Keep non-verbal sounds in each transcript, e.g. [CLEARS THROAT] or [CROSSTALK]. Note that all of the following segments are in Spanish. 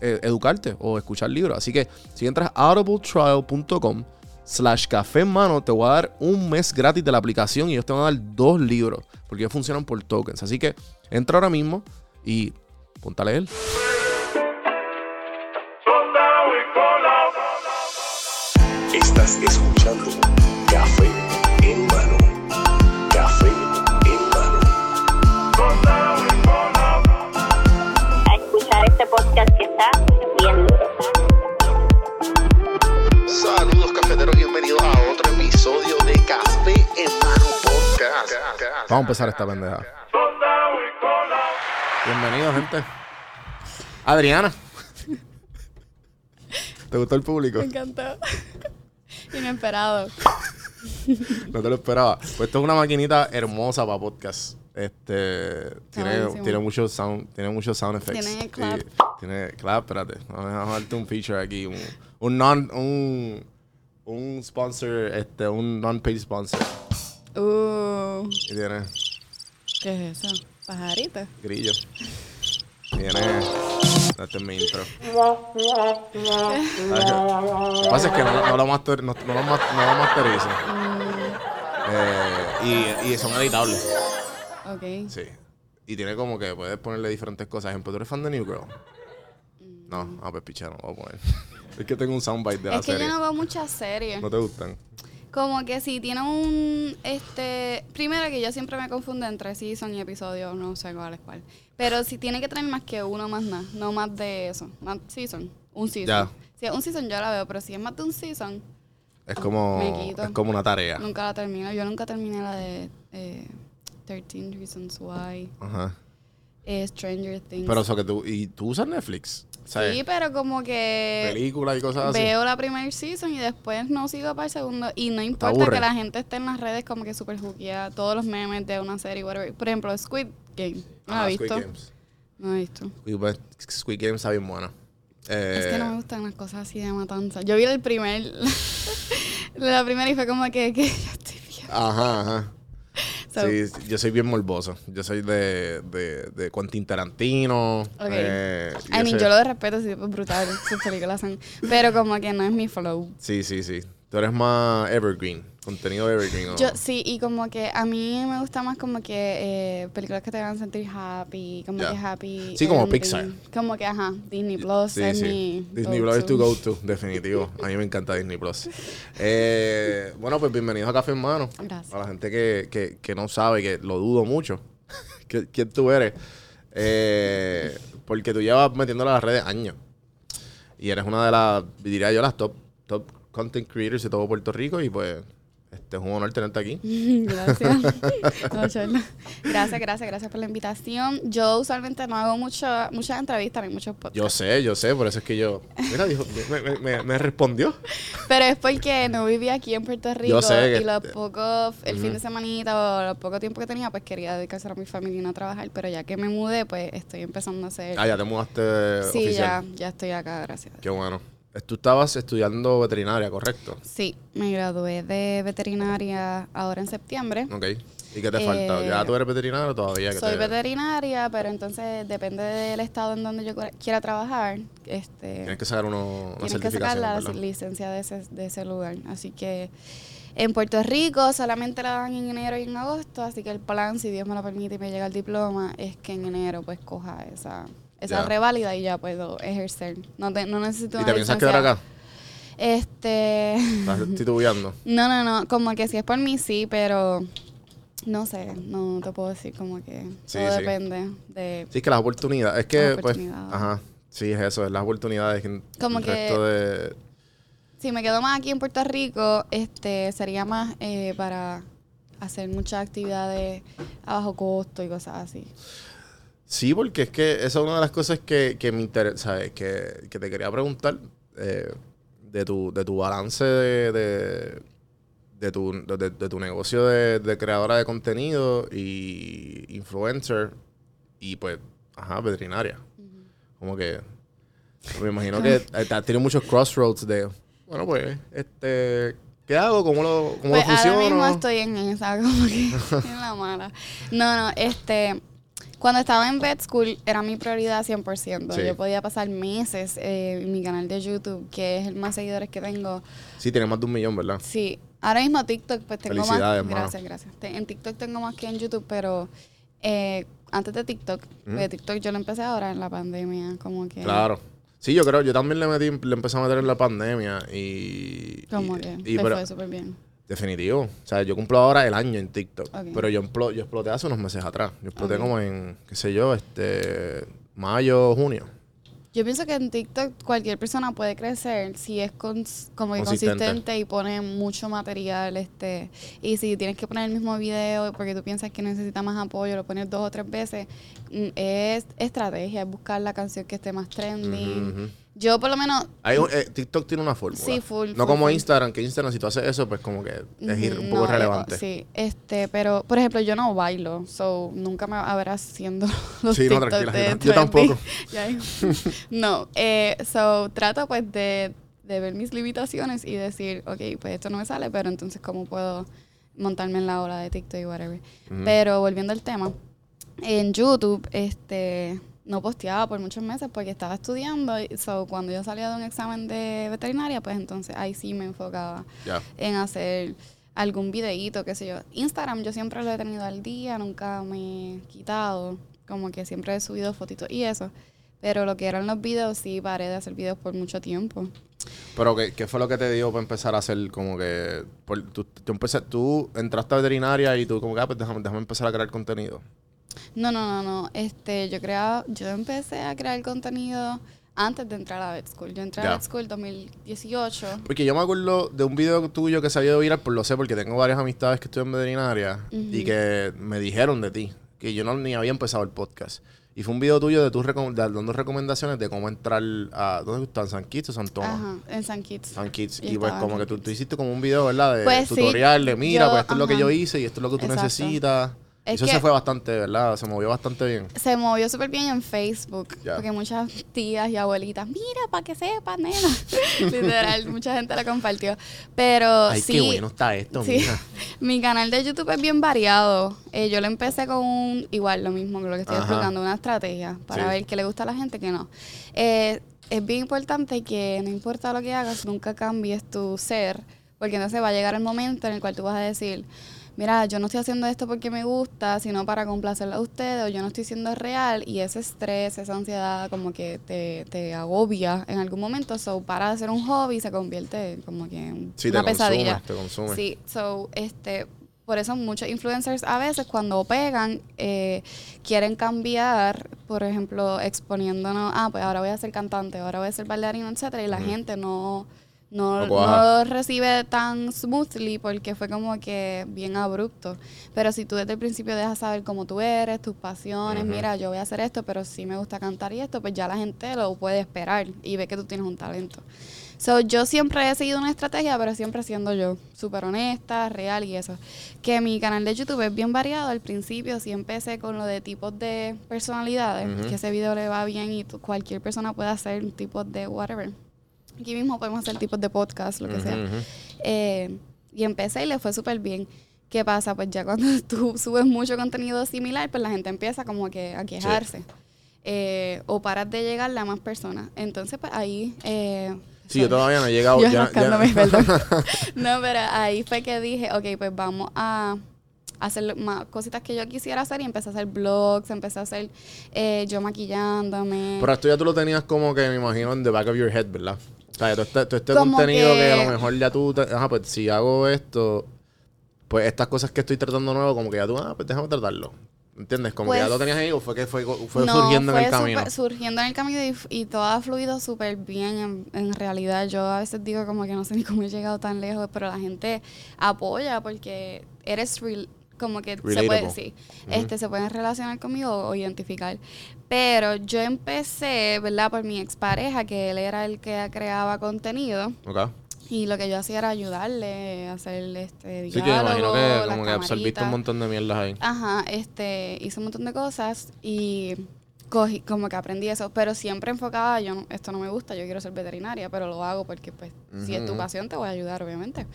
eh, educarte o escuchar libros. Así que si entras a audibletrial.com slash café en mano, te voy a dar un mes gratis de la aplicación y ellos te van a dar dos libros porque ellos funcionan por tokens. Así que entra ahora mismo y ponte a Saludos cafeteros, bienvenidos a otro episodio de Café en mano podcast. Vamos a empezar esta pendeja. Bienvenido, gente. Adriana. ¿Te gustó el público? Me encantó. Inesperado. [LAUGHS] No te lo esperaba. Pues esto es una maquinita hermosa para podcast. Este tiene, tiene muchos sound, tiene muchos sound effects. Tiene clap. Y- tiene clap, espérate. Vamos a darte un feature aquí, un, un non un un sponsor, este, un non-paid sponsor. Uh, Y tiene ¿qué es eso? Pajarito. grillo. Tiene este es mi intro. [LAUGHS] Lo que pasa es que no, no lo, master, no, no lo, no lo masterizo. Eh, y, y son editables. Ok. Sí. Y tiene como que puedes ponerle diferentes cosas. Ejemplo, ¿tú eres fan de New Girl? No, ah, pues picha, no lo voy a poner. [LAUGHS] es que tengo un soundbite de la Es que serie. yo no veo muchas series. ¿No te gustan? Como que si tiene un, este, primero que yo siempre me confundo entre season y episodio, no sé cuál es cuál. Pero si tiene que tener más que uno más nada, no más de eso, más season, un season. Ya. Si es un season yo la veo, pero si es más de un season, Es como, Me quito. es como una tarea. nunca la termino. Yo nunca terminé la de eh, 13 Reasons Why, Ajá. eh, Stranger Things. Pero eso que tú... ¿Y tú usas Netflix? ¿Sabes? sí, pero como que Películas y cosas así. veo la primera season y después no sigo para el segundo. Y no importa que la gente esté en las redes como que super juqueada, todos los memes de una serie, whatever. Por ejemplo, Squid Game. No la Ajá, he Squid visto. Games. No la he visto. Squid, Squid Game está bien buena. Eh, Es que no me gustan las cosas así de matanza. Yo vi el primer, [LAUGHS] la primera y fue como que, [LAUGHS] que yo estoy bien. Ajá, ajá. So, Sí, yo soy bien morboso. Yo soy de, de, de Quentin Tarantino. Ok. eh, I mean, yo lo respeto, sí, es brutal, sus películas son, pero como que no es mi flow. Sí, sí, sí. Tú eres más evergreen. Contenido evergreen. ¿o? Yo sí, y como que a mí me gusta más como que eh, películas que te hagan sentir happy, como que happy. Sí, como ending. Pixar. Como que, ajá, Disney Plus Sí, es sí. mi Disney Plus es tu go-to, definitivo. A mí me encanta Disney Plus. [LAUGHS] Eh, bueno, pues bienvenidos a Café Hermano. Gracias. A la gente que, que, que no sabe, que lo dudo mucho. [LAUGHS] que- ¿Quién tú eres? Eh, porque tú llevas metiéndola a las redes años. Y eres una de las, diría yo, las top, top content creators de todo Puerto Rico. Y pues, este es un honor tenerte aquí. [LAUGHS] Gracias. [LAUGHS] No, gracias, gracias, gracias por la invitación. Yo usualmente no hago mucho, muchas entrevistas ni muchos podcasts. Yo sé, yo sé, por eso es que yo. Mira, dijo, me, me- me- me respondió. Pero es porque no vivía aquí en Puerto Rico Yo sé que- y los pocos, el fin de semanita o los poco tiempo que tenía, pues quería dedicarse a mi familia y no trabajar. Pero ya que me mudé, pues estoy empezando a hacer. Ah, ya te mudaste sí, ya, ya estoy acá, gracias. Qué bueno. Tú estabas estudiando veterinaria, ¿correcto? Sí, me gradué de veterinaria ahora en septiembre. Ok. ¿Y qué te Eh, falta? ¿Ya tú eres veterinario todavía? que Soy te- veterinaria, pero entonces depende del estado en donde yo quiera trabajar. Este, Tienes que sacar uno, una tienes que sacar la ¿verdad? licencia de ese, de ese lugar. Así que en Puerto Rico solamente la dan en enero y en agosto, así que el plan, si Dios me lo permite y me llega el diploma, es que en enero pues coja esa, esa Ya. reválida y ya puedo ejercer. No, te- no necesito ¿Y te piensas quedar acá? Este... ¿Estás [LAUGHS] titubeando? No, no, no, como que si es por mí sí, pero no sé, no te puedo decir como que Sí, todo sí. depende de... Sí, es que las oportunidades. Es que, pues, ajá. Sí, es eso, es las oportunidades. que Como el que- resto de. Si me quedo más aquí en Puerto Rico, este sería más eh, para hacer muchas actividades a bajo costo y cosas así. Sí, porque es que esa es una de las cosas que, que me interesa, ¿sabes? Que, que te quería preguntar eh, de, tu, de tu balance de, de, de tu, de, de tu negocio de, de creadora de contenido y influencer y pues, ajá, veterinaria. Como que me imagino que [LAUGHS] has tenido muchos crossroads de, bueno, pues, este, ¿qué hago? ¿Cómo lo, cómo Pues lo funciono? ahora mismo estoy en esa, como que [LAUGHS] en la mala. No, no, este, cuando estaba en vet school era mi prioridad 100%. Sí. Yo podía pasar meses eh, en mi canal de YouTube, que es el más seguidores que tengo. Sí, tiene más de un millón, ¿verdad? Sí, ahora mismo TikTok pues tengo más. Mano. Gracias, gracias. En TikTok tengo más que en YouTube, pero eh, antes de TikTok, porque TikTok yo lo empecé ahora en la pandemia, como que. Claro. Sí, yo creo, yo también le metí, le empecé a meter en la pandemia y... Como y- que y pero- fue súper bien. Definitivo. O sea, yo cumplo ahora el año en TikTok. Ok. Pero yo, emplo- yo exploté hace unos meses atrás. Yo exploté como en, qué sé yo, este... Mayo, junio. Yo pienso que en TikTok cualquier persona puede crecer si es cons- como que Consistente. consistente y pone mucho material, este, y si tienes que poner el mismo video porque tú piensas que necesita más apoyo, lo pones dos o tres veces, mm, es estrategia, es buscar la canción que esté más trending. Ujú. Yo por lo menos Hay un- eh, TikTok tiene una fórmula. Sí, full, No full, como full. Instagram, que Instagram si tú haces eso, pues como que es ir- un poco no, irrelevante. eh, sí, este, pero por ejemplo, yo no bailo, so nunca me a ver haciendo [LAUGHS] los Sí, no, tranquila, de yo- tampoco. [LAUGHS] No, eh, so trato pues de, de ver mis limitaciones y decir, ok, pues esto no me sale, pero entonces cómo puedo montarme en la ola de TikTok y whatever. Pero volviendo al tema, en YouTube, este, no posteaba por muchos meses porque estaba estudiando. y So, cuando yo salía de un examen de veterinaria, pues entonces ahí sí me enfocaba en hacer algún videíto, qué sé yo. Instagram yo siempre lo he tenido al día, nunca me he quitado, como que siempre he subido fotitos y eso. Pero lo que eran los videos, sí paré de hacer videos por mucho tiempo. Pero ¿qué, qué fue lo que te dio para empezar a hacer como que... por- tú, tú, empecé- tú entraste a veterinaria y tú como que, ah, pues déjame, déjame empezar a crear contenido. No, no, no, no. Este, yo creaba, yo empecé a crear contenido antes de entrar a Vet School. Yo entré Ya. a Vet School 2018. Porque yo me acuerdo de un video tuyo que se había ido viral, por lo sé, porque tengo varias amistades que estudian veterinaria y que me dijeron de ti, que yo no ni había empezado el podcast. Y fue un video tuyo de tú recom- de- dando recomendaciones de cómo entrar a... ¿Dónde están? ¿San Kitts o San Tomás? Ajá, en San Kitts. San Kitts. Y Y pues en como que tú, hiciste como un video, ¿verdad? De Pues sí, tutorial, de mira, yo- pues esto es lo que yo hice y esto es lo que tú Exacto. necesitas. Es Eso se fue bastante, ¿verdad? Se movió bastante bien. Se movió súper bien en Facebook. Porque muchas tías y abuelitas, mira, para que sepas, nena. [LAUGHS] Literal, [LAUGHS] mucha gente la compartió. Pero Ay, sí. qué bueno está esto, sí. mija. [LAUGHS] Mi canal de YouTube es bien variado. Eh, yo lo empecé con un, igual lo mismo que lo que estoy Ajá. explicando, una estrategia para Sí. ver qué le gusta a la gente, qué no. Eh, es bien importante que no importa lo que hagas, nunca cambies tu ser, porque entonces va a llegar el momento en el cual tú vas a decir, mira, yo no estoy haciendo esto porque me gusta, sino para complacerla a ustedes, o yo no estoy siendo real, y ese estrés, esa ansiedad como que te, te agobia en algún momento, so para de hacer un hobby se convierte como que en Sí, una te pesadilla. consume, te consume. Sí, so, este, por eso muchos influencers a veces cuando pegan eh, quieren cambiar, por ejemplo, exponiéndonos, ah, pues ahora voy a ser cantante, ahora voy a ser bailarino, etcétera, y la gente no no, No recibe tan smoothly porque fue como que bien abrupto. Pero si tú desde el principio dejas saber cómo tú eres, tus pasiones, mira, yo voy a hacer esto, pero sí me gusta cantar y esto, pues ya la gente lo puede esperar y ve que tú tienes un talento. So, yo siempre he seguido una estrategia, pero siempre siendo yo, súper honesta, real y eso. Que mi canal de YouTube es bien variado. Al principio sí empecé con lo de tipos de personalidades, Ujú. que ese video le va bien y cualquier persona puede hacer tipos de whatever. Aquí mismo podemos hacer tipos de podcast, lo que sea. Eh, y empecé y le fue súper bien. ¿Qué pasa? Pues ya cuando [LAUGHS] tú subes mucho contenido similar, pues la gente empieza como que a quejarse. Eh, o paras de llegarle a más personas. Entonces, pues ahí... Eh, Sí, yo todavía no he llegado. yo [LAUGHS] ya- [LAUGHS] no, pero ahí fue que dije, ok, pues vamos a hacer más cositas que yo quisiera hacer y empecé a hacer vlogs, empecé a hacer eh, yo maquillándome. Pero esto ya tú lo tenías como que, me imagino, en the back of your head, ¿verdad? O sea, todo este, todo este contenido que... que- a lo mejor ya tú... te- ajá, pues si hago esto... Pues estas cosas que estoy tratando nuevo, como que ya tú... Ah, pues déjame tratarlo. ¿Entiendes? Como que ya Pues- lo tenías ahí o fue que fue, fue No, surgiendo en el camino. surgiendo en el camino y, y todo ha fluido súper bien. En, en realidad, yo a veces digo como que no sé ni cómo he llegado tan lejos, pero la gente apoya porque eres real, como que se puede sí, este se pueden relacionar conmigo o, o identificar. Pero yo empecé, ¿verdad? Por mi expareja, que él era el que creaba contenido. Ok. Y lo que yo hacía era ayudarle a hacer este Sí que me imagino diálogo, que como que absorbiste un montón de mierdas ahí. Ajá, este, hice un montón de cosas y cogí, como que aprendí eso, pero siempre enfocada, yo no- esto no me gusta, yo quiero ser veterinaria, pero lo hago porque pues si es tu pasión te voy a ayudar, obviamente.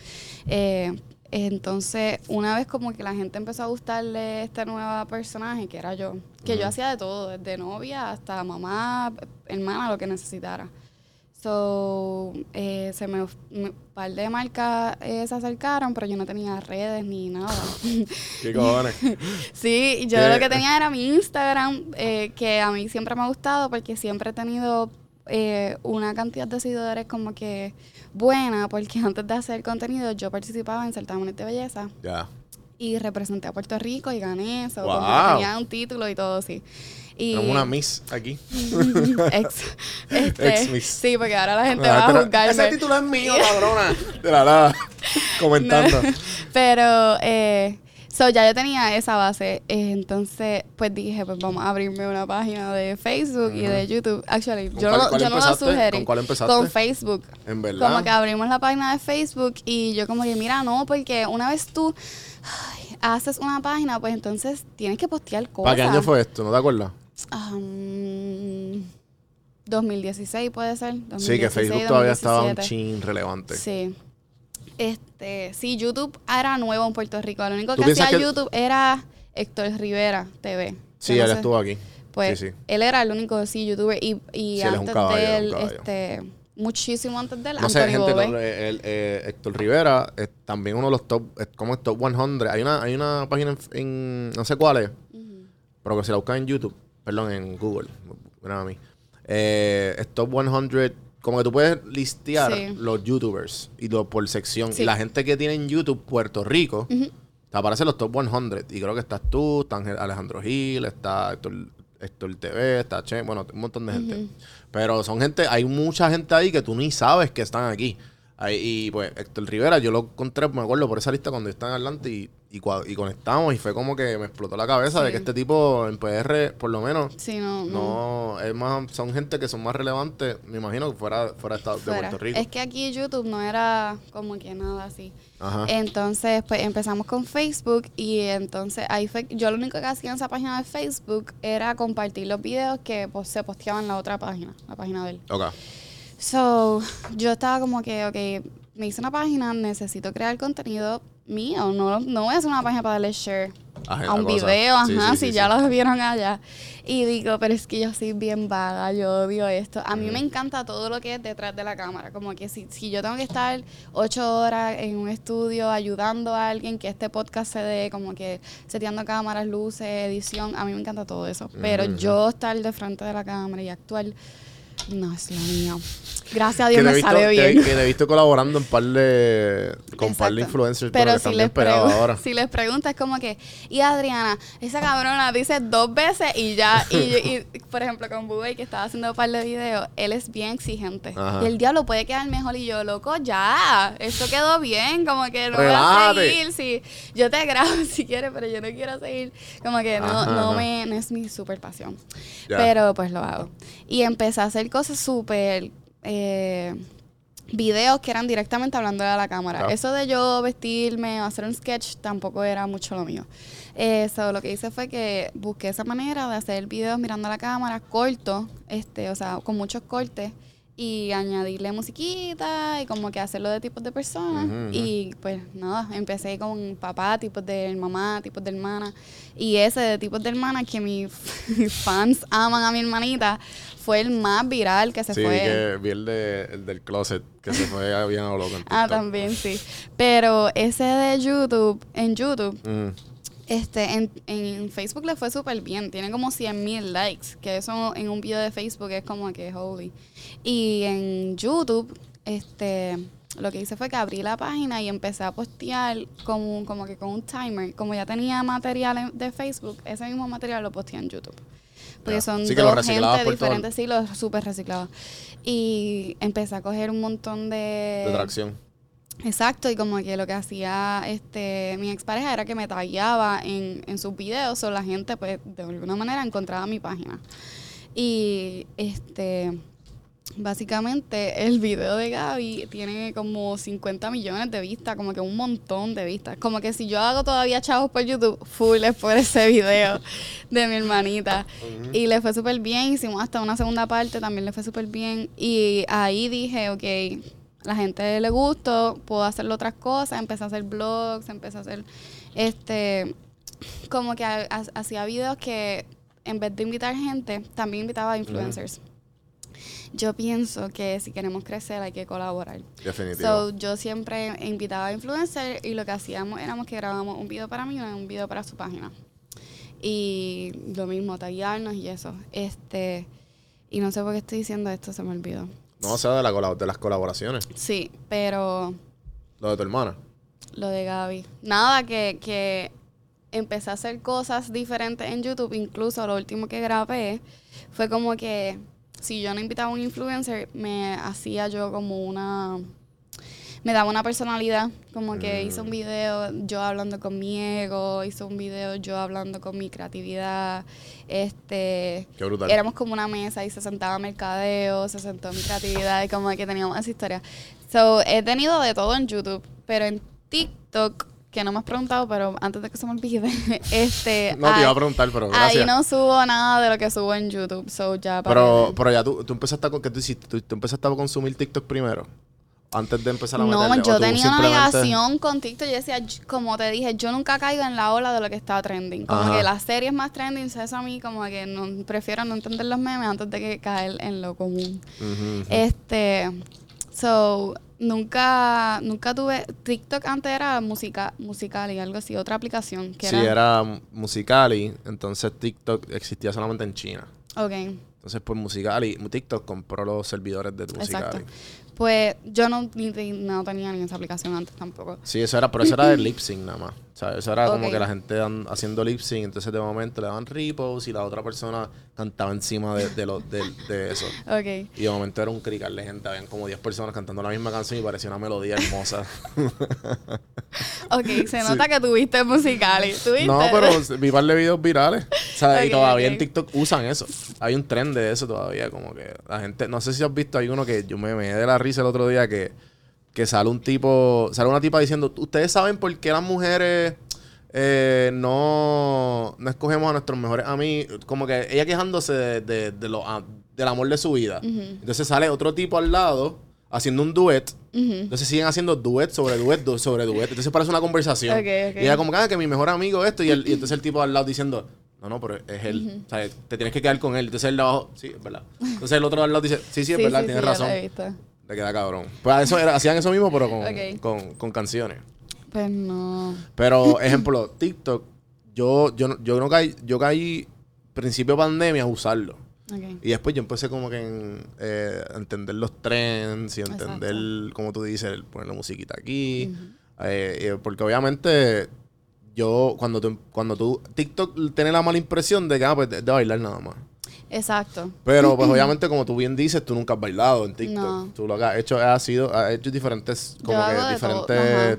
Eh, entonces, una vez como que la gente empezó a gustarle este nuevo personaje, que era yo, que yo hacía de todo, desde novia hasta mamá, hermana, lo que necesitara. So, eh, se me, un par de marcas eh, se acercaron, pero yo no tenía redes ni nada. [LAUGHS] ¿Qué cojones? [LAUGHS] Sí, yo ¿Qué? lo que tenía era mi Instagram, eh, que a mí siempre me ha gustado porque siempre he tenido eh, una cantidad de seguidores como que buena, porque [LAUGHS] antes de hacer contenido yo participaba en certámenes de belleza ya. y representé a Puerto Rico y gané eso, Wow. tenía un título y todo, sí. Y Tenemos una Miss aquí. [LAUGHS] ex, este, Ex-Miss. Sí, porque ahora la gente Ah, va a juzgarme. Ese título es mío, [LAUGHS] cabrona. De la nada. Comentando. No. Pero, eh, so ya yo tenía esa base. eh, entonces, pues dije, pues vamos a abrirme una página de Facebook y de YouTube. Actually, ¿Con yo, cuál- no- cuál yo no lo sugerí. ¿Con cuál empezaste? Con Facebook. En verdad. Como que abrimos la página de Facebook y yo como que, mira, no, porque una vez tú ay, haces una página, pues entonces tienes que postear cosas. ¿Para qué año fue esto? ¿No te acuerdas? Um, 2016 puede ser. sí, que 2016, Facebook todavía estaba un 2017. chin relevante. Sí. Este, sí, YouTube era nuevo en Puerto Rico. Lo único ¿Tú que hacía que- YouTube era Héctor Rivera TV. Sí, no él sé- estuvo aquí. Pues sí, sí. él era el único sí youtuber y, y Sí, es antes caballo, de es él, este, muchísimo antes de él, No sé, gente, no, eh, el, eh, Héctor Rivera es también uno de los top, es como el top 100. Hay una, hay una página en, en- no sé cuál es, pero que si la buscan en YouTube, perdón, en Google, mira a mí. Eh, es top 100, como que tú puedes listear Sí. los YouTubers y lo por sección. Sí. Y la gente que tiene en YouTube Puerto Rico, te aparecen los top 100. Y creo que estás tú, está Alejandro Gil, está Héctor, Héctor TV, está Che, bueno, un montón de gente. Pero son gente, hay mucha gente ahí que tú ni sabes que están aquí. Ahí- y pues Héctor Rivera, yo lo encontré, me acuerdo, por esa lista cuando estaba en Atlanta y, y, y conectamos y fue como que me explotó la cabeza de que este tipo en PR, por lo menos, Sí, no, no. no, es más, son gente que son más relevantes, me imagino, que fuera, fuera de, Estados- de fuera. Puerto Rico. Es que aquí YouTube no era como que nada así. Ajá. Entonces, pues empezamos con Facebook y entonces ahí fue, yo lo único que hacía en esa página de Facebook era compartir los videos que pues, se posteaban en la otra página, la página de él. Ok. So, yo estaba como que, ok, me hice una página, necesito crear contenido mío, no, no voy a hacer una página para darle share a un cosa. video, ajá, sí, si sí, ya lo vieron allá. Y digo, pero es que yo soy bien vaga, yo odio esto. A mí me encanta todo lo que es detrás de la cámara, como que si, si yo tengo que estar ocho horas en un estudio ayudando a alguien que este podcast se dé, como que seteando cámaras, luces, edición, a mí me encanta todo eso. Pero yo estar de frente de la cámara y actuar, no es lo mío. Gracias a Dios que me visto, sale bien. que te he visto colaborando en par de, con par de Exacto. influencers, Pero que si les, ahora. [LAUGHS] si les preguntas, es como que, y Adriana, esa cabrona dice dos veces y ya, y, y, [LAUGHS] por ejemplo, con Bubay, que estaba haciendo un par de videos, él es bien exigente. Ajá. Y el diablo puede quedar mejor y yo, loco, ya, esto quedó bien, como que no voy a seguir, si yo te grabo [LAUGHS] si quieres, pero yo no quiero seguir, como que no, Ajá, no ajá. me, no es mi super pasión. Ya. Pero pues lo hago. Y empecé a hacer cosas súper... Eh, videos que eran directamente hablando a la cámara. Claro. Eso de yo vestirme o hacer un sketch tampoco era mucho lo mío. Eso, lo que hice fue que busqué esa manera de hacer videos mirando a la cámara, cortos, este, o sea, con muchos cortes, y añadirle musiquita y como que hacerlo de tipos de personas. Y pues nada, empecé con papá, tipos de mamá, tipos de hermana. Y ese de tipos de hermana que mis [LAUGHS] fans aman a mi hermanita fue el más viral que se Sí, fue. que vi el, de, el del closet, que se fue bien a lo loco Ah, también, sí. Pero ese de YouTube, en YouTube. Este, en, en Facebook le fue súper bien. Tiene como 100 mil likes. Que eso en un video de Facebook es como que holy. Y en YouTube, este, lo que hice fue que abrí la página y empecé a postear como, como que con un timer. Como ya tenía material de Facebook, ese mismo material lo posteé en YouTube. Porque Ya. son Sí, dos gente diferentes, sí, lo súper reciclaba. Y empecé a coger un montón de... De tracción. Exacto, y como que lo que hacía este mi expareja era que me tagueaba en, en sus videos o la gente pues de alguna manera encontraba mi página. Y este básicamente el video de Gaby tiene como 50 millones de vistas, como que un montón de vistas. Como que si yo hago todavía chavos por YouTube, full es por ese video de mi hermanita. Y le fue súper bien, hicimos hasta una segunda parte, también le fue súper bien. Y ahí dije, ok, la gente le gustó, puedo hacerle otras cosas, empecé a hacer blogs, empecé a hacer, este, como que ha- ha- hacía videos que en vez de invitar gente, también invitaba a influencers. Yo pienso que si queremos crecer hay que colaborar. Definitivo. So, yo siempre invitaba a influencers y lo que hacíamos éramos que grabábamos un video para mí y un video para su página. Y lo mismo, tallarnos y eso. Este, y no sé por qué estoy diciendo esto, se me olvidó. No, o sea, de, la de las colaboraciones. Sí, pero Lo de tu hermana. lo de Gaby. Nada, que, que empecé a hacer cosas diferentes en YouTube. Incluso lo último que grabé fue como que si yo no invitaba a un influencer, me hacía yo como una... Me daba una personalidad, como que hice un video yo hablando con mi ego, hice un video yo hablando con mi creatividad, este... Qué brutal. Éramos como una mesa y se sentaba mercadeo, se sentó mi creatividad y como que teníamos esa historia. So, he tenido de todo en YouTube, pero en TikTok, que no me has preguntado, pero antes de que se me olvide, [LAUGHS] este... No, te iba a preguntar, pero gracias. Ahí no subo nada de lo que subo en YouTube, so ya para pero, pero ya tú, tú empezaste a... con- ¿Qué tú hiciste? ¿Tú, tú empezaste a consumir TikTok primero? Antes de empezar a No, meterle, ¿o yo tenía una negación con TikTok. Yo decía, como te dije, yo nunca caigo en la ola de lo que está trending. Como Ajá. que las series más trending, eso a mí como que no, prefiero no entender los memes antes de que caer en lo común. Este, so, nunca, nunca tuve, TikTok antes era música, musical y algo así, otra aplicación que Sí, era, era Musicali, entonces TikTok existía solamente en China. ok, Entonces, pues Musicali, TikTok compró los servidores de exacto. Pues yo no, no tenía ni esa aplicación antes tampoco. Sí, eso era, pero eso era de lip sync nada más. O sea, eso era como que la gente dan- haciendo lip sync, entonces de momento le daban repos y la otra persona cantaba encima de, de, lo- de, de eso. [LAUGHS] Y de momento era un crical de gente, habían como 10 personas cantando la misma canción y parecía una melodía hermosa. [LAUGHS] Ok, se nota que tuviste musical. ¿Tuviste? no, pero [LAUGHS] vi par de videos virales. O sea, y todavía en TikTok usan eso. Hay un tren de eso todavía, como que la gente, no sé si has visto, hay uno que yo me me de la risa el otro día que, que sale un tipo, sale una tipa diciendo, ustedes saben por qué las mujeres eh, no, no escogemos a nuestros mejores amigos, como que ella quejándose de, de- de lo, del amor de su vida. Entonces sale otro tipo al lado haciendo un duet. Entonces siguen haciendo duet sobre duet du- sobre duet. Entonces parece una conversación. Y ella como que, ah, que mi mejor amigo esto. Y, el- y [LAUGHS] entonces el tipo al lado diciendo, no, no, pero es él. O sea, te tienes que quedar con él. Entonces el de abajo, sí, es verdad. Entonces el otro al lado dice, sí, sí, es verdad, tienes yo razón. Te queda cabrón. Pues eso era, hacían eso mismo, pero con, con, con canciones. Pues no. Pero, ejemplo, TikTok, yo, yo, yo no caí, yo caí principio de pandemia a usarlo. Y después yo empecé como que en, eh, a entender los trends y entender, como tú dices, poner la musiquita aquí. Eh, eh, porque obviamente yo, cuando tú, cuando tú, TikTok tiene la mala impresión de que, ah, pues de, de bailar nada más. Exacto. Pero pues obviamente como tú bien dices, tú nunca has bailado en TikTok. No. Tú lo que has hecho ha sido, has hecho diferentes, como que diferentes,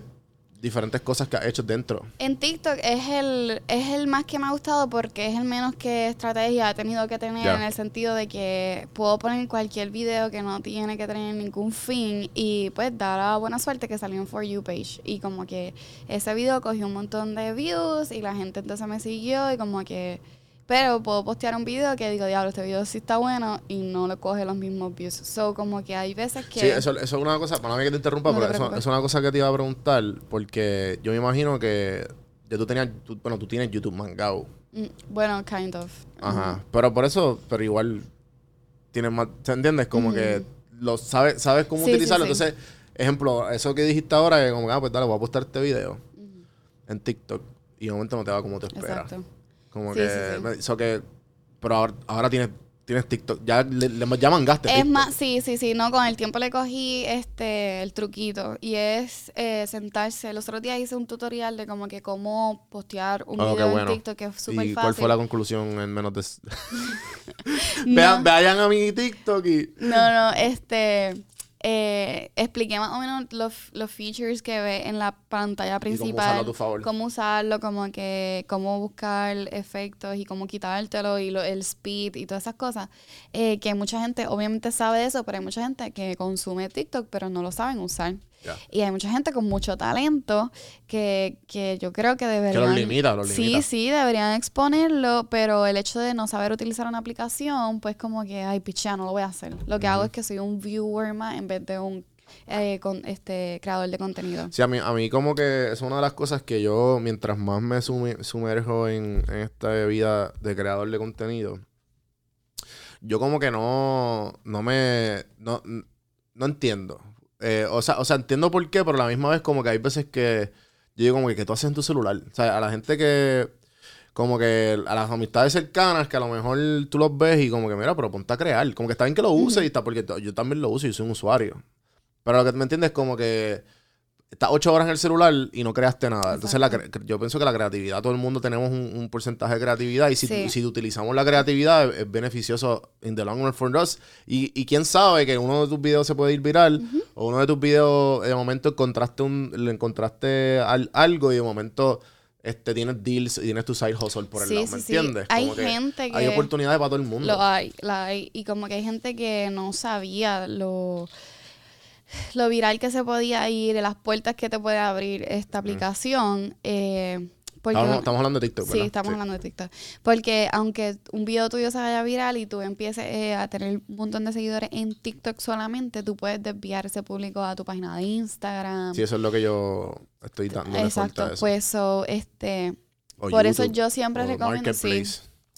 diferentes cosas que has hecho dentro. En TikTok es el, es el más que me ha gustado porque es el menos que estrategia he tenido que tener en el sentido de que puedo poner cualquier video que no tiene que tener ningún fin y pues da la buena suerte que salió en For You page y como que ese video cogió un montón de views y la gente entonces me siguió y como que Pero puedo postear un video que digo, diablo, este video sí está bueno y no le coge los mismos views. So, como que hay veces que... Sí, eso, eso es una cosa, para mí que te interrumpa, No te pero eso, es una cosa que te iba a preguntar, porque yo me imagino que ya tú tenías, tú- bueno, tú tienes YouTube Mangao. Mm, Bueno, kind of. Ajá. Pero por eso, pero igual tienes más, ¿te entiendes? Como que lo sabes, sabes cómo Sí, utilizarlo. sí. Entonces, ejemplo, eso que dijiste ahora, que como que, ah, pues dale, voy a postar este video en TikTok y de momento no te va como te esperas. Exacto. Como Sí, que, sí, sí. so que, pero ahora, ahora tienes, tienes TikTok, ya, le, le- ya mangaste Es TikTok. más, sí, sí, sí, no, con el tiempo le cogí este el truquito y es eh, sentarse. Los otros días hice un tutorial de como que cómo postear un Oh, video bueno. en TikTok que es súper ¿Y fácil. cuál fue la conclusión en menos de... [LAUGHS] [LAUGHS] No. Vean, vayan a mi TikTok y... No, no, este eh, expliqué más o menos los, los features que ve en la pantalla cómo usarlo principal. a tu favor. Cómo usarlo, como que, cómo buscar efectos y cómo quitártelo y lo- el speed y todas esas cosas. Eh, que mucha gente obviamente sabe de eso, pero hay mucha gente que consume TikTok, pero no lo saben usar. Y hay mucha gente con mucho talento que, que yo creo que deberían... limita, los sí, limita. sí, deberían exponerlo, pero el hecho de no saber utilizar una aplicación, pues como que, ay, pichea, no lo voy a hacer. Lo que hago es que soy un viewer más en vez de un eh, con, este creador de contenido. Sí, a mí, a mí como que es una de las cosas que yo, mientras más me sumi- sumerjo en, en esta vida de creador de contenido, yo como que no, no me, no, no entiendo. Eh, o, sea, o sea, entiendo por qué, pero a la misma vez como que hay veces que yo digo como que, ¿qué tú haces en tu celular? O sea, a la gente que, como que a las amistades cercanas que a lo mejor tú los ves y como que, mira, pero ponte a crear. Como que está bien que lo uses y está, porque yo también lo uso y soy un usuario. Pero lo que me entiendes es como que estás ocho horas en el celular y no creaste nada. Entonces la yo pienso que la creatividad, todo el mundo tenemos un, un porcentaje de creatividad y si, Sí. si utilizamos la creatividad es, es beneficioso in the long run for us. Y, y quién sabe que uno de tus videos se puede ir viral o uno de tus videos de momento encontraste un, le encontraste al- algo y de momento este, tienes deals y tienes tu side hustle por el Sí, lado, ¿me sí. entiendes? Hay Como que gente Hay que- oportunidades para todo el mundo. Lo hay, la hay. Y como que hay gente que no sabía lo, lo viral que se podía ir, las puertas que te puede abrir esta aplicación. eh, porque estamos, hablando de TikTok, Sí, ¿verdad? estamos hablando de TikTok. Porque aunque un video tuyo se vaya viral y tú empieces eh, a tener un montón de seguidores en TikTok solamente, tú puedes desviar ese público a tu página de Instagram. Sí, eso es lo que yo estoy dando Exacto, eso. pues so, este, O por eso yo siempre recomiendo, sí.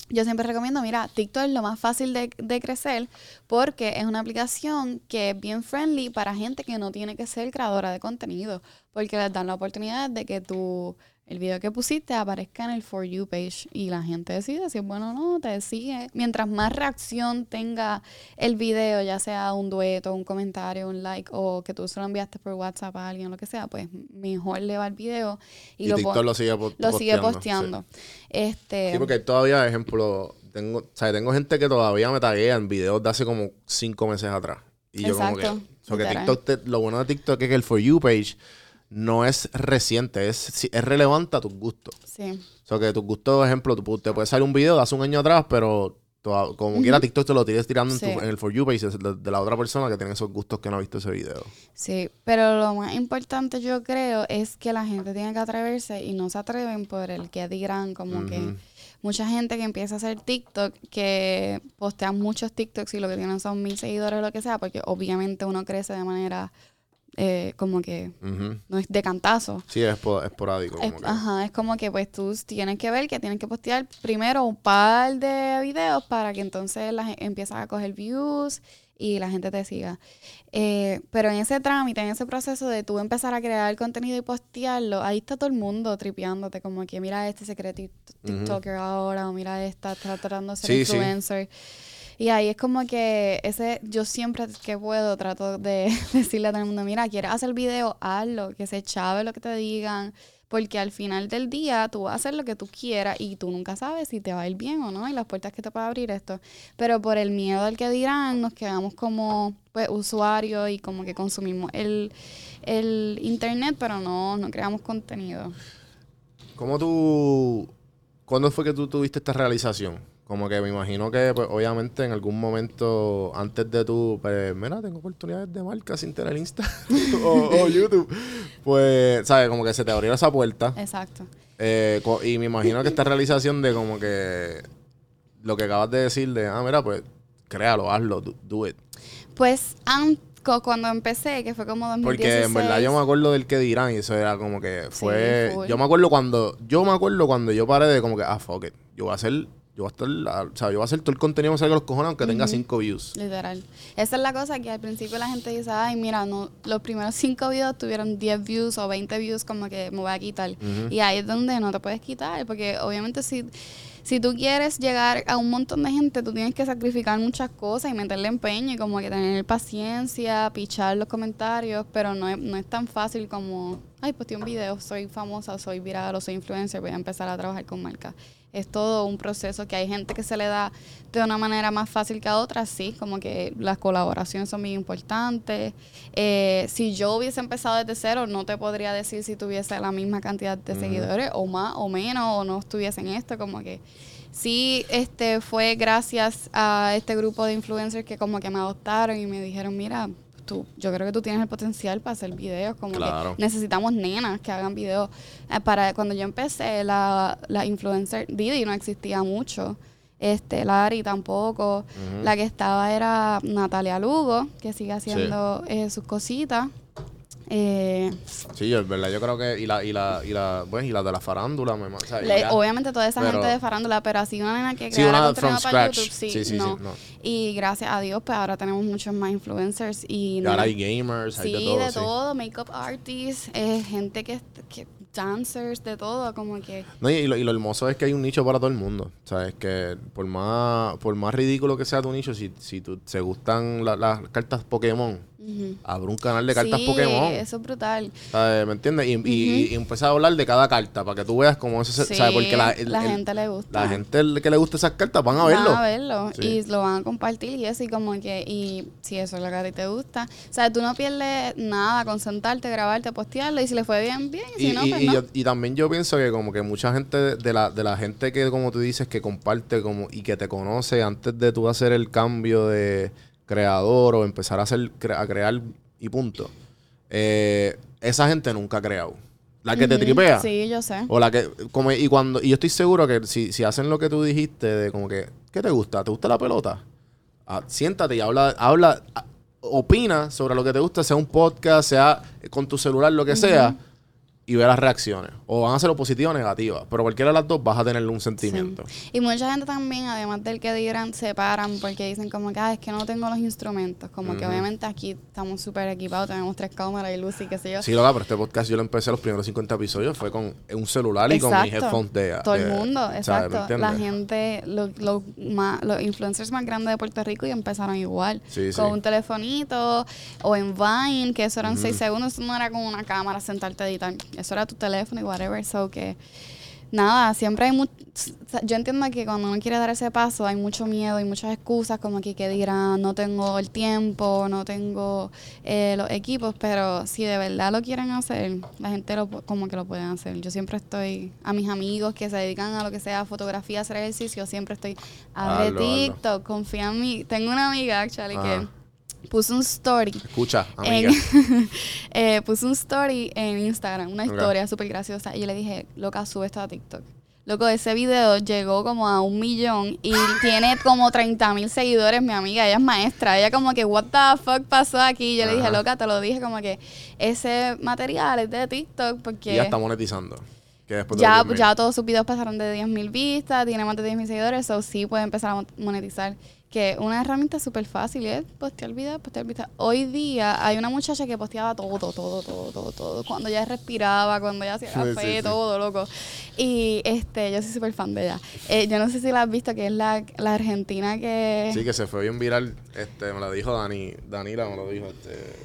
Yo siempre recomiendo, mira, TikTok es lo más fácil de, de crecer porque es una aplicación que es bien friendly para gente que no tiene que ser creadora de contenido, porque les dan la oportunidad de que tu, el video que pusiste aparezca en el For You page y la gente decide si es bueno o no, te sigue. Mientras más reacción tenga el video, ya sea un dueto, un comentario, un like o que tú se lo enviaste por WhatsApp a alguien o lo que sea, pues mejor le va el video y, Y, lo, TikTok lo sigue, po- lo sigue sí. posteando. Este, Sí, porque todavía, ejemplo, tengo, o sea, tengo gente que todavía me taguea en videos de hace como cinco meses atrás. Y yo como que, Exacto, so que literal. TikTok te- lo bueno de TikTok es que el For You page no es reciente, es, es relevante a tus gustos. sí. O sea, que tus gustos, ejemplo, tú pu- te puede salir un video de hace un año atrás, pero toda- como quiera TikTok te lo tires tirando en, tu- en el For You page de, de la otra persona que tiene esos gustos que no ha visto ese video. Sí, pero lo más importante yo creo es que la gente tiene que atreverse y no se atreven por el que dirán, como que mucha gente que empieza a hacer TikTok, que postean muchos TikToks y lo que tienen son mil seguidores o lo que sea, porque obviamente uno crece de manera eh, como que Ujú. no es de cantazo. Sí, es espo- esporádico. Es, Como que. ajá, es como que pues tú tienes que ver que tienes que postear primero un par de videos para que entonces la empiece a coger views y la gente te siga. Eh, pero en ese trámite, en ese proceso de tú empezar a crear contenido y postearlo, ahí está todo el mundo tripeándote, como que mira este se cree tik- TikToker ahora, o mira esta está tratando de ser Sí, sí. Y ahí es como que ese, yo siempre que puedo trato de [LAUGHS] decirle a todo el mundo, mira, quieres hacer video, hazlo, que se chave lo que te digan, porque al final del día tú vas a hacer lo que tú quieras y tú nunca sabes si te va a ir bien o no y las puertas que te puede abrir esto. Pero por el miedo al que dirán, nos quedamos como pues usuarios y como que consumimos el, el internet, pero no, no creamos contenido. ¿Cómo tú... ¿Cuándo fue que tú tuviste esta realización? Como que me imagino que, pues, obviamente, en algún momento antes de tú, pues, mira, tengo oportunidades de marca sin tener Insta [LAUGHS] o, o YouTube. Pues, ¿sabes? Como que se te abrió esa puerta. Exacto. Eh, y me imagino que esta realización de como que lo que acabas de decir de, ah, mira, pues créalo, hazlo, do, do it. Pues an- co- cuando empecé, que fue como 2016. Porque en verdad yo me acuerdo del que dirán y eso era como que fue... yo me acuerdo cuando... Yo me acuerdo cuando yo paré de como que, ah, fuck it. Yo voy a hacer... Yo voy a estar... la- O sea, yo voy a hacer todo el contenido que me salga los cojones aunque tenga cinco views. Literal. Esa es la cosa que al principio la gente dice, ay, mira, no, los primeros cinco videos tuvieron 10 views o 20 views, como que me voy a quitar. Y ahí es donde no te puedes quitar, porque obviamente si, si tú quieres llegar a un montón de gente, tú tienes que sacrificar muchas cosas y meterle empeño y como que tener paciencia, pichar los comentarios, pero no es, no es tan fácil como, ay, posté un video, soy famosa, soy viral o soy influencer, voy a empezar a trabajar con marcas. Es todo un proceso que hay gente que se le da de una manera más fácil que a otras, sí, como que las colaboraciones son muy importantes. Eh, si yo hubiese empezado desde cero, no te podría decir si tuviese la misma cantidad de seguidores o más o menos, o no estuviese en esto, como que sí este fue gracias a este grupo de influencers que como que me adoptaron y me dijeron, mira, tú, yo creo que tú tienes el potencial para hacer videos, como Claro. que necesitamos nenas que hagan videos. Eh, para cuando yo empecé, la, la influencer Didi no existía mucho. Este, Lari tampoco. La que estaba era Natalia Lugo, que sigue haciendo eh, sus cositas. Eh, Sí, yo, en verdad, yo creo que... Y la, y la, y la, pues, y la de la farándula, me, o sea, le- ya. obviamente toda esa Pero- gente de farándula, pero así una nena que Sí, crea una contenido para. YouTube, sí, Sí, sí, sí, no. no. Y gracias a Dios, pues ahora tenemos muchos más influencers y, ahora no- hay gamers, hay de todo. de todo, makeup artists, eh, gente que, que dancers, de todo, como que No, y, lo, y lo hermoso es que hay un nicho para todo el mundo. ¿Sabes? Que por más, por más ridículo que sea tu nicho, si, si tú, te gustan la- las cartas Pokémon, abre un canal de cartas sí, Pokémon. eso es brutal. ¿sabes? ¿Me entiendes? Y, y, y empezar a hablar de cada carta para que tú veas cómo eso se. Sí, ¿sabes? Porque la, el- la el- gente le gusta. La gente que le gusta esas cartas van a verlo. Van a verlo Sí. y lo van a compartir y eso y como que y si eso es lo que a ti te gusta, o sea, tú no pierdes nada con sentarte, grabarte, postearlo y si le fue bien, bien, y si Y, no, y- pues y no. yo- y también yo pienso que como que mucha gente de- de la, de la gente que como tú dices que comparte como y que te conoce antes de tú hacer el cambio de creador o empezar a hacer a crear y punto eh, esa gente nunca ha creado la que te tripea Sí, yo sé. o la que como y cuando y yo estoy seguro que si, si hacen lo que tú dijiste de como que ¿qué te gusta? ¿te gusta la pelota? Ah, siéntate y habla habla opina sobre lo que te gusta sea un podcast sea con tu celular lo que sea y ve las reacciones. O van a ser o positivas o negativas. Pero cualquiera de las dos vas a tener un sentimiento. Y mucha gente también, además del que dirán, se paran porque dicen como que, ah, es que no tengo los instrumentos. Como que obviamente aquí estamos súper equipados, tenemos tres cámaras y luz y qué sé yo. Sí, loca, pero este podcast yo lo empecé los primeros 50 episodios. Fue con un celular y con mis headphones de. Todo el mundo, ¿sabes? ¿Me exacto. La gente, lo- lo más- los influencers más grandes de Puerto Rico y empezaron igual. Sí, sí. con un telefonito o en Vine, que eso eran seis segundos. Eso no era con una cámara sentarte a editar. Eso era tu teléfono y whatever. So que. Nada, siempre hay mucho... Yo entiendo que cuando uno quiere dar ese paso hay mucho miedo y muchas excusas como que, que dirán no tengo el tiempo, no tengo eh, los equipos, pero si de verdad lo quieren hacer, la gente lo, como que lo pueden hacer. Yo siempre estoy a mis amigos que se dedican a lo que sea fotografía, hacer ejercicio, siempre estoy abre hazlo. TikTok, confía en mí. Tengo una amiga actually Ajá. que puso un story Escucha, amiga. en, [LAUGHS] eh, puse un story en Instagram, una historia súper graciosa. Y yo le dije, loca, sube esto a TikTok. Loco, ese video llegó como a un millón y [LAUGHS] tiene como 30 mil seguidores, mi amiga. Ella es maestra. Ella como que, what the fuck pasó aquí? Yo le dije, loca, te lo dije como que ese material es de TikTok porque... Y ya está monetizando. Que después de Ya, los 10.000. ya todos sus videos pasaron de 10.000 vistas, tiene más de 10.000 seguidores, o sí puede empezar a mon- monetizar. Que una herramienta súper fácil es postear videos, postear videos. Hoy día hay una muchacha que posteaba todo, todo, todo, todo, todo. Cuando ella respiraba, cuando ella hacía Sí, café, sí, sí. todo, loco. Y este, yo soy súper fan de ella. Eh, yo no sé si la has visto, que es la, la argentina que... Sí, que se fue bien viral. Este, me lo dijo Dani. Danila me lo dijo. Este,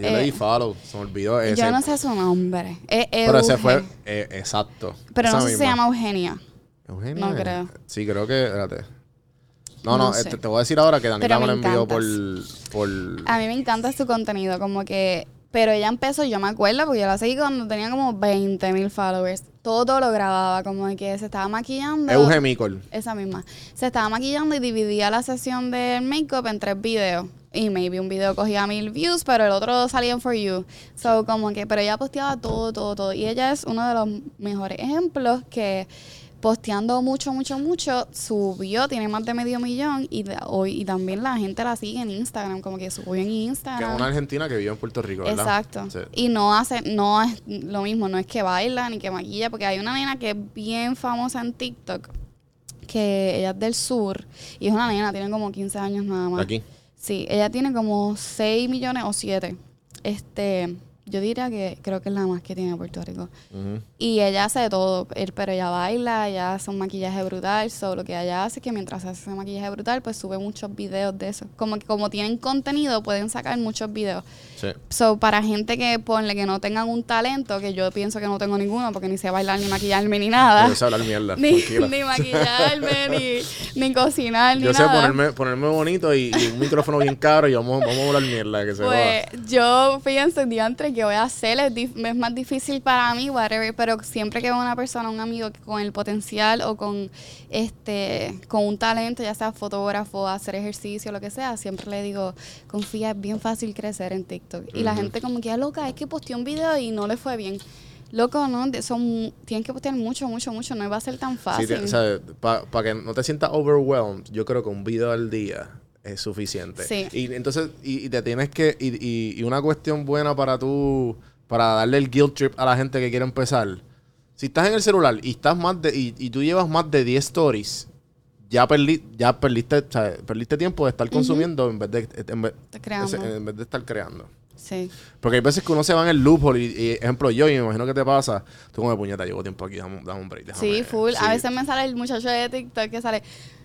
yo Eh, le di follow. Se me olvidó ese. yo no sé su nombre. Pero ese fue. eh, exacto. Pero no sé si se llama Eugenia. Eugenia. No creo. Sí, creo que. Espérate. No, no, No sé. este, te voy a decir ahora que Danila Pero me lo envió por. por A mí me encanta su contenido, como que... Pero ella empezó, yo me acuerdo, porque yo la seguí cuando tenía como 20 mil followers. Todo, todo lo grababa, como de que se estaba maquillando. Euge Micol. Esa misma. Se estaba maquillando y dividía la sesión del make-up en tres videos. Y maybe un video cogía mil views, pero el otro salía en For You. So, como que, pero ella posteaba todo, todo, todo. Y ella es uno de los mejores ejemplos que posteando mucho, mucho, mucho, subió, tiene más de medio millón y, hoy, y también la gente la sigue en Instagram, como que subió en Que es Instagram. una argentina que vive en Puerto Rico, ¿verdad? Exacto. Sí. Y no hace, no es lo mismo, no es que baila ni que maquilla, porque hay una nena que es bien famosa en TikTok, que ella es del sur, y es una nena, tiene como 15 años nada más. Aquí. Sí, ella tiene como 6 millones o 7. Este, yo diría que creo que es la más que tiene Puerto Rico. Y ella hace de todo, pero ella baila, ella hace un maquillaje brutal, so, lo que ella hace es que mientras hace ese maquillaje brutal, pues sube muchos videos de eso. Como que como tienen contenido, pueden sacar muchos videos. Sí. So, para gente que ponle que no tengan un talento, que yo pienso que no tengo ninguno, porque ni sé bailar, ni maquillarme, ni nada. Yo sé hablar mierda. [LAUGHS] Ni, maquillarme, ni, ni [LAUGHS] cocinar, ni Yo sé nada. ponerme, ponerme bonito y, y un micrófono bien caro y vamos, vamos a hablar mierda que se Pues joda. yo pienso, diantre, que voy a hacer? Es, es más difícil para mí, whatever, pero siempre que veo una persona, un amigo que con el potencial o con este con un talento, ya sea fotógrafo, hacer ejercicio, lo que sea, siempre le digo, confía, es bien fácil crecer en TikTok. Y la gente como que, "Ah, loca, es que posteó un video y no le fue bien. Loco, ¿no? Son, tienen que postear mucho, mucho, mucho. No va a ser tan Sí, fácil. te- o sea, para que no te sientas overwhelmed, yo creo que un video al día es suficiente. Sí. Y entonces, y, y te tienes que, y, y- y una cuestión buena para tú, para darle el guilt trip a la gente que quiere empezar. Si estás en el celular y estás más de, y, y tú llevas más de 10 stories, ya, perdi- ya perdiste, o sea, perdiste tiempo de estar consumiendo en vez de, en vez, Está creando. ese- en vez de estar creando. Sí. Porque hay veces que uno se va en el loophole y, y, ejemplo, yo, y me imagino que te pasa, tú como puñeta, llevo tiempo aquí, dame, un- dame un break. déjame- Sí, full. sí. A veces me sale el muchacho de TikTok que sale,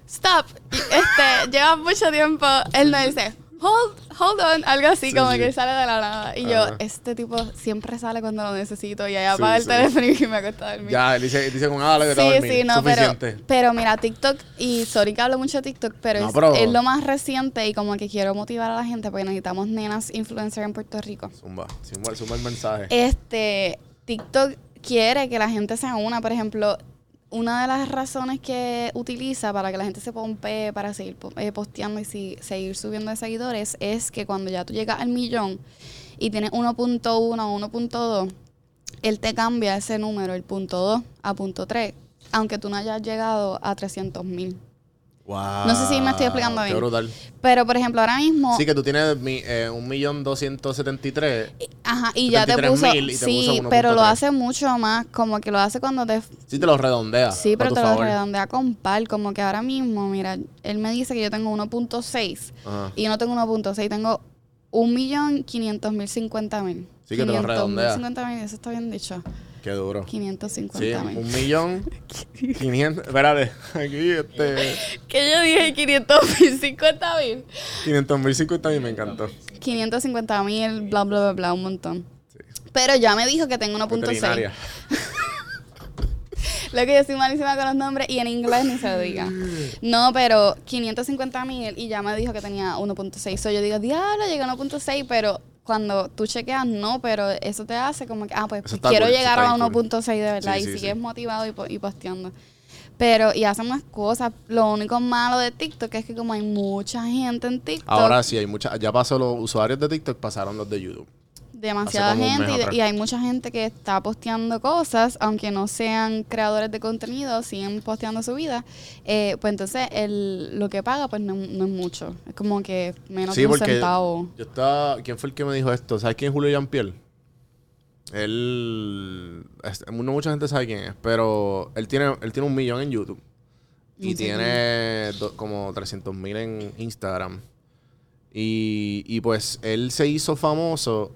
stop. Y, este, [LAUGHS] lleva mucho tiempo. Él no dice, hold, hold on, algo así, Sí, como sí. que sale de la nada. Y Ajá. yo, este tipo siempre sale cuando lo necesito. Y ahí Sí, apaga el teléfono y me acuesta a dormir. Ya, él dice, dice con ah, que te va a Sí, dormir. sí, no, pero, Suficiente. pero mira, TikTok, y sorry que hablo mucho de TikTok, pero, No, es, pero- es lo más reciente y como que quiero motivar a la gente porque necesitamos nenas influencers en Puerto Rico. Zumba, zumba, zumba el mensaje. Este, TikTok quiere que la gente se una, por ejemplo, una de las razones que utiliza para que la gente se pompee para seguir eh, posteando y seguir subiendo de seguidores es que cuando ya tú llegas al millón y tienes 1.1 o 1.2, él te cambia ese número, el punto 2 a punto 3, aunque tú no hayas llegado a 300 mil. Wow. No sé si me estoy explicando Qué bien. brutal. Pero, por ejemplo, ahora mismo... Sí, que tú tienes eh, un millón doscientos setenta y tres. Ajá, y ya te puso... 73.000 y te Sí, puso pero lo 1.3. hace mucho más, como que lo hace cuando te Sí, te lo redondea. Sí, pero te lo redondea con par. Como que ahora mismo, mira, él me dice que yo tengo 1.6 Ajá. y yo no tengo 1.6, tengo 1.500.050.000. Sí, que te lo redondea. 500.050.000, eso está bien dicho. Qué duro. 550 Sí, mil. un millón quinientos. Espérate, aquí este. [LAUGHS] Que yo dije 550 mil. 500 mil, 50 mil me encantó. 550 mil, bla, bla, bla, bla, un montón. Pero ya me dijo que tengo 1.6. Veterinaria. [LAUGHS] Lo que yo soy malísima con los nombres y en inglés ni se lo diga. [LAUGHS] No, pero 550 mil y ya me dijo que tenía 1.6. So yo digo, diablo, llegué a 1.6, pero cuando tú chequeas, no, pero eso te hace como que, ah, pues quiero cool, llegar a bien cool. 1.6 de verdad Sí, y sí, sigues sí. motivado y, y posteando. Pero, y hacen más cosas. Lo único malo de TikTok es que como hay mucha gente en TikTok, Ahora sí, hay mucha. Ya pasó los usuarios de TikTok, pasaron los de YouTube. Demasiada gente y, de- atrás. y hay mucha gente que está posteando cosas, aunque no sean creadores de contenido, siguen posteando su vida, eh, pues entonces el, lo que paga pues no, no es mucho, es como que menos Sí, de un centavo. yo estaba... ¿Quién fue el que me dijo esto? ¿Sabes quién es Julio Jean-Pierre? Él... es- no mucha gente sabe quién es, pero él tiene, él tiene un millón en YouTube. Y tiene do- como 300 mil en Instagram. Y, y pues él se hizo famoso,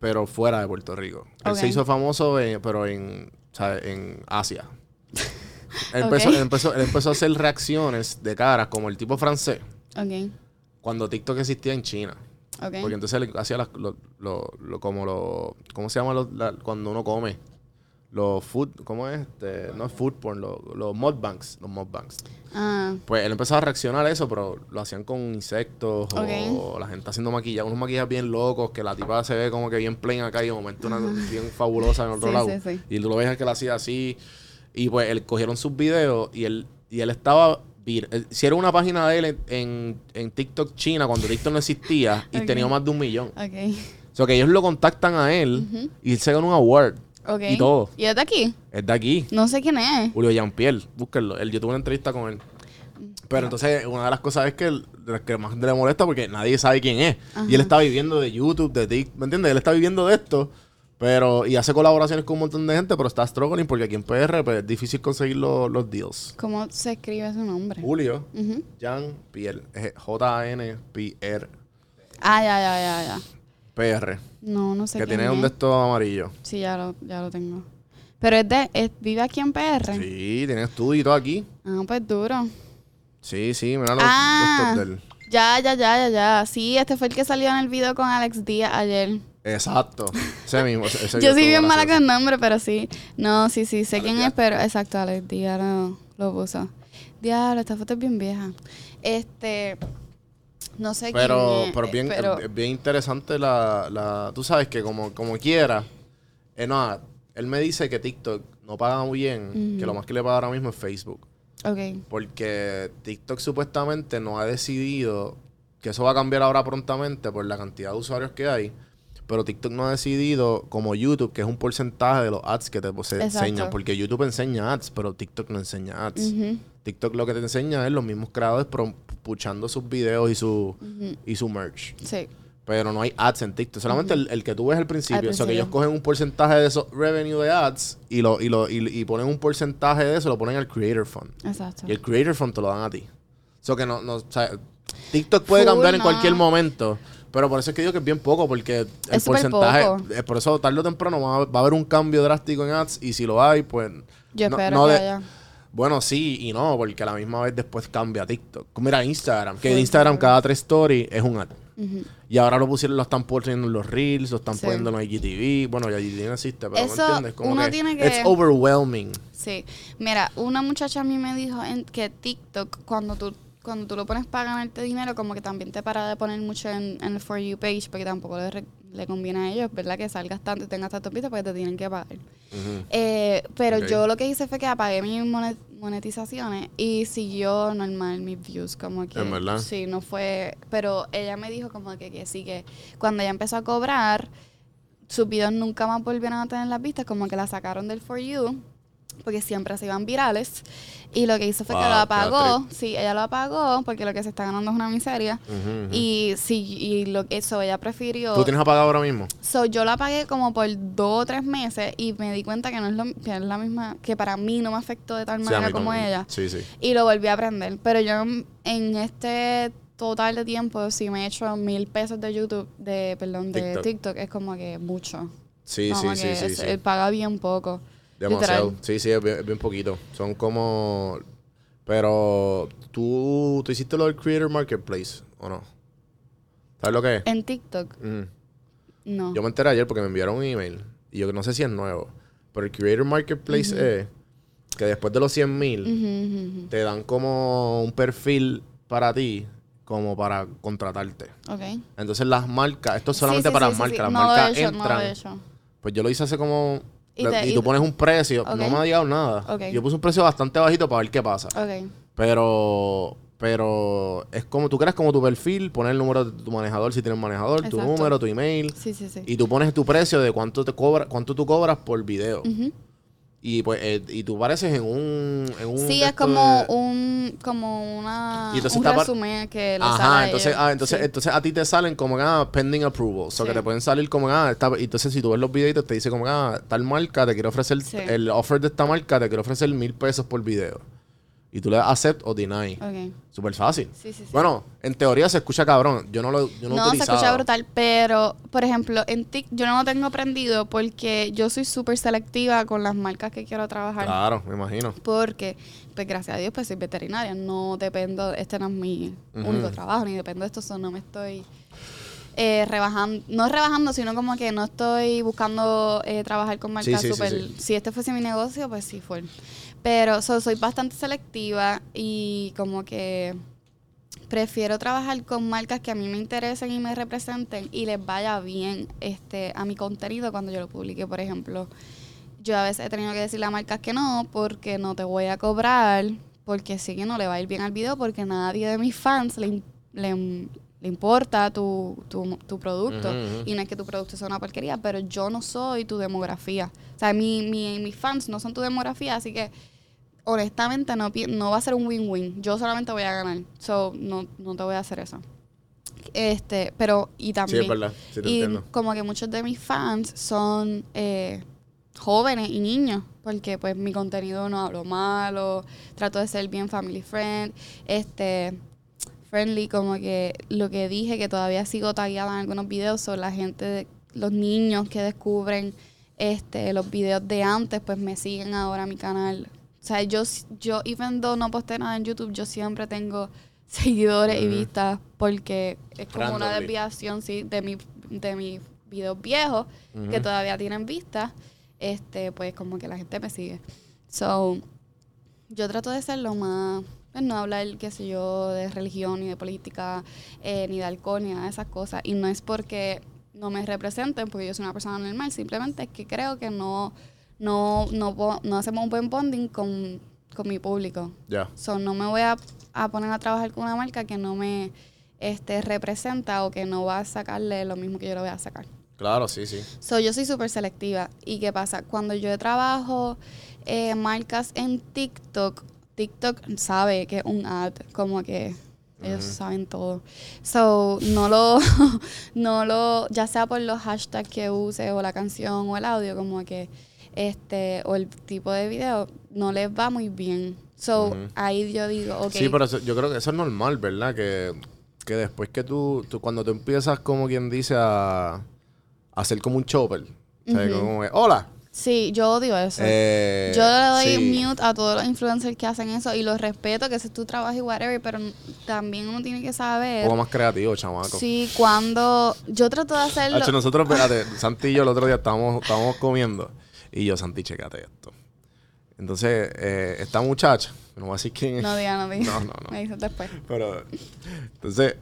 pero fuera de Puerto Rico. Él se hizo famoso, en- pero en, ¿sabes? en Asia. Él, [LAUGHS] empezó, él, empezó, él empezó a hacer reacciones de caras como el tipo francés Ok, cuando TikTok existía en China. Porque entonces él hacía las- lo, lo- lo- como lo... ¿Cómo se llama lo- la- cuando uno come? Los food... ¿Cómo es? Este, no es food porn, lo- los mudbanks. Los mudbanks. Ah, Pues él empezó a reaccionar a eso, pero lo hacían con insectos o la gente haciendo maquillaje, unos maquillajes bien locos, que la tipa se ve como que bien plain acá y de momento una bien fabulosa en otro Sí, lado. sí, sí. Y tú lo ves que la hacía así. Y pues él cogieron sus videos y él, y él estaba... vir- él- Hicieron una página de él en, en, en TikTok China cuando TikTok no existía y [LAUGHS] tenía más de un millón. ok. O sea, que ellos lo contactan a él y él se gana un award. Ok. Y todo. ¿Y es de aquí? Es de aquí. No sé quién es. Julio Jean-Pierre, búsquenlo. Él, yo tuve una entrevista con él. Pero entonces, una de las cosas es que, el- que más le molesta porque nadie sabe quién es. Y él está viviendo de YouTube, de TikTok, ¿me entiendes? Él está viviendo de esto. Pero, y hace colaboraciones con un montón de gente, pero está struggling porque aquí en PR pues, es difícil conseguir los, los deals. ¿Cómo se escribe su nombre? Julio Ujú. Jean-Pierre, es J-A-N-P-R, Ah, ya, ya, ya, ya. P-R, No, no sé que tiene un de estos amarillos. Sí, ya lo, ya lo tengo. Pero es de, es- vive aquí en PR. Sí, tiene estudio y todo aquí. Ah, pues duro. Sí, sí, mira los, Ah. los top de él. Ya, ya, ya, ya, ya. Sí, este fue el que salió en el video con Alex Díaz ayer. Exacto. Ese mismo. ese- [LAUGHS] Yo soy bien mala con nombre, pero sí. No, sí, sí, sé quién es, pero exacto, Alex Díaz lo, lo puso. Diablo, esta foto es bien vieja. Este, no sé Pero, quién pero eh, bien, pero- es bien interesante la, la... Tú sabes que como, como quiera... Eh, no, él me dice que TikTok no paga muy bien, que lo más que le paga ahora mismo es Facebook. ok. Porque TikTok supuestamente no ha decidido, que eso va a cambiar ahora prontamente por la cantidad de usuarios que hay, pero TikTok no ha decidido, como YouTube, que es un porcentaje de los ads que te Exacto. enseñan, porque YouTube enseña ads, pero TikTok no enseña ads. Ujú, TikTok lo que te enseña es los mismos creadores puchando sus videos y su, y su merch. Sí. Pero no hay ads en TikTok. Solamente el, el que tú ves al principio. Al O sea, que ellos cogen un porcentaje de esos revenue de ads y, lo, y, lo, y, y ponen un porcentaje de eso, lo ponen al Creator Fund. Exacto. Y el Creator Fund te lo dan a ti. O sea, que no, no, o sea, TikTok puede Full, cambiar en cualquier momento. Pero por eso es que digo que es bien poco, porque el Es porcentaje. poco. eh, por eso tarde o temprano va a, va a haber un cambio drástico en ads. Y si lo hay, pues. Yo no- espero no que de- haya. Bueno, sí y no, porque a la misma vez después cambia TikTok. Mira Instagram, que en Full, Instagram cada tres stories es un ad. Y ahora lo pusieron, lo están poniendo en los Reels, lo están Sí. poniendo en los IGTV. Bueno, ya IGTV no existe, pero Eso, ¿me entiendes? Como uno que tiene que- It's overwhelming. Sí. Mira, una muchacha a mí me dijo en- que TikTok, cuando tú, cuando tú lo pones para ganarte dinero, como que también te para de poner mucho en, en el For You page, porque tampoco le, re- le conviene a ellos, ¿verdad? Que salgas tanto y tengas tantos vistas porque te tienen que pagar. Eh, pero yo lo que hice fue que apagué mis monet- monetizaciones y siguió normal mis views, como que... ¿En verdad? Sí, no fue... Pero ella me dijo como que, que sí, que cuando ella empezó a cobrar, sus videos nunca más volvieron a tener las vistas, como que la sacaron del For You, porque siempre se iban virales. Y lo que hizo fue que lo apagó. Sí, ella lo apagó porque lo que se está ganando es una miseria. Y sí, y lo que eso ella prefirió. ¿Tú tienes apagado ahora mismo? So, yo la pagué como por dos o tres meses y me di cuenta que no es, lo, que es la misma, que para mí no me afectó de tal manera como también. ella. Sí, sí. Y lo volví a aprender. Pero yo en este total de tiempo, si me he hecho mil pesos de YouTube, de, perdón, de TikTok. TikTok, es como que mucho. Sí, Como sí, sí, sí, es- sí. él paga bien poco. Demasiado. literal. Sí, sí, es bien, poquito. Son como... Pero, ¿tú, ¿tú hiciste lo del Creator Marketplace o no? ¿Sabes lo que es? En TikTok, Mm. no. Yo me enteré ayer porque me enviaron un email. Y yo no sé si es nuevo. Pero el Creator Marketplace es que después de los 100 mil te dan como un perfil para ti como para contratarte. Ok. Entonces las marcas, esto es solamente Sí, sí, para sí, las marcas, las No marcas hecho, no entran. hecho. Pues yo lo hice hace como... Y Y, te- y y- tú pones un precio, no me ha llegado nada. Yo puse un precio bastante bajito para ver qué pasa. Pero, pero es como tú creas como tu perfil, poner el número de tu manejador si tienes manejador, tu número, tu email. Sí, sí, sí. Y tú pones tu precio de cuánto te cobra, cuánto tú cobras por video. Ujú. Y pues, eh, y tú pareces en un, en un Sí, es como de- un como una un par- resumen que le Ajá, entonces, ah, entonces, Sí. entonces a ti te salen como que, ah, pending approval. O sea, Sí. que te pueden salir como ah, y entonces si tú ves los videitos te dice como ah, tal marca te quiere ofrecer, Sí. el offer de esta marca te quiere ofrecer mil pesos por video. Y tú le das accept o deny. Ok. Súper fácil. Sí, sí, sí. Bueno, en teoría se escucha cabrón. Yo no lo yo no, no, se escucha brutal, pero por ejemplo, en TikTok yo no lo tengo aprendido porque yo soy súper selectiva con las marcas que quiero trabajar. Claro, me imagino. Porque, pues gracias a Dios, pues soy veterinaria. No dependo, este no es mi único trabajo, ni dependo de esto, so no me estoy eh, rebajando, no rebajando, sino como que no estoy buscando eh, trabajar con marcas Sí, sí, sí, súper. sí. Si este fuese mi negocio, pues sí fue. Pero so, soy bastante selectiva y como que prefiero trabajar con marcas que a mí me interesen y me representen y les vaya bien este a mi contenido cuando yo lo publique, por ejemplo. Yo a veces he tenido que decirle a marcas que no, porque no te voy a cobrar, porque sí que no le va a ir bien al video, porque nadie de mis fans le le, le importa tu, tu, tu producto y no es que tu producto sea una porquería, pero yo no soy tu demografía. O sea, mi, mi, mis fans no son tu demografía, así que honestamente no, no va a ser un win-win. Yo solamente voy a ganar. So, no, no te voy a hacer eso. Este, pero, y Sí, también. es verdad. Sí, te y entiendo. como que muchos de mis fans son eh, jóvenes y niños, porque pues mi contenido no hablo malo, trato de ser bien family friend, este friendly, como que lo que dije que todavía sigo tagueada en algunos videos son la gente, de- los niños que descubren este los videos de antes, pues me siguen ahora a mi canal. O sea, yo, yo, even though no posté nada en YouTube, yo siempre tengo [LAUGHS] seguidores y vistas porque es como una desviación, sí, de mi, de mis videos viejos que todavía tienen vistas. Este, pues como que la gente me sigue. So, yo trato de ser lo más, pues, no hablar, qué sé yo, de religión, ni de política, eh, ni de alcohol, ni nada de esas cosas. Y no es porque no me representen, porque yo soy una persona normal, simplemente es que creo que no, no, no, no hacemos un buen bonding con, con mi público. Ya. So, no me voy a, a poner a trabajar con una marca que no me este, representa o que no va a sacarle lo mismo que yo le voy a sacar. Claro, sí, sí. So, yo soy súper selectiva. ¿Y qué pasa? Cuando yo trabajo eh, marcas en TikTok, TikTok sabe que es un ad, como que ellos saben todo. So, no lo, [LAUGHS] no lo, ya sea por los hashtags que use o la canción o el audio, como que, este, o el tipo de video, no les va muy bien. So, ahí yo digo, ok. Sí, pero eso- yo creo que eso es normal, ¿verdad? Que, que después que tú, tú, cuando tú empiezas como quien dice a, a hacer como un chopper, o sea, Ujú. como que, hola. Sí, yo odio eso. Eh, Yo le doy sí. mute a todos los influencers que hacen eso y los respeto, que ese es tu trabajo y whatever, pero también uno tiene que Un saber poco más creativo, chamaco. si cuando yo trato de hacerlo. Hacho, nosotros, espérate, Santi y yo el otro día estábamos, estábamos comiendo y yo, Santi, checate esto. Entonces, eh, esta muchacha, no voy a decir quién es, No diga, no diga. [LAUGHS] No, no, no. Me dices después. pero entonces,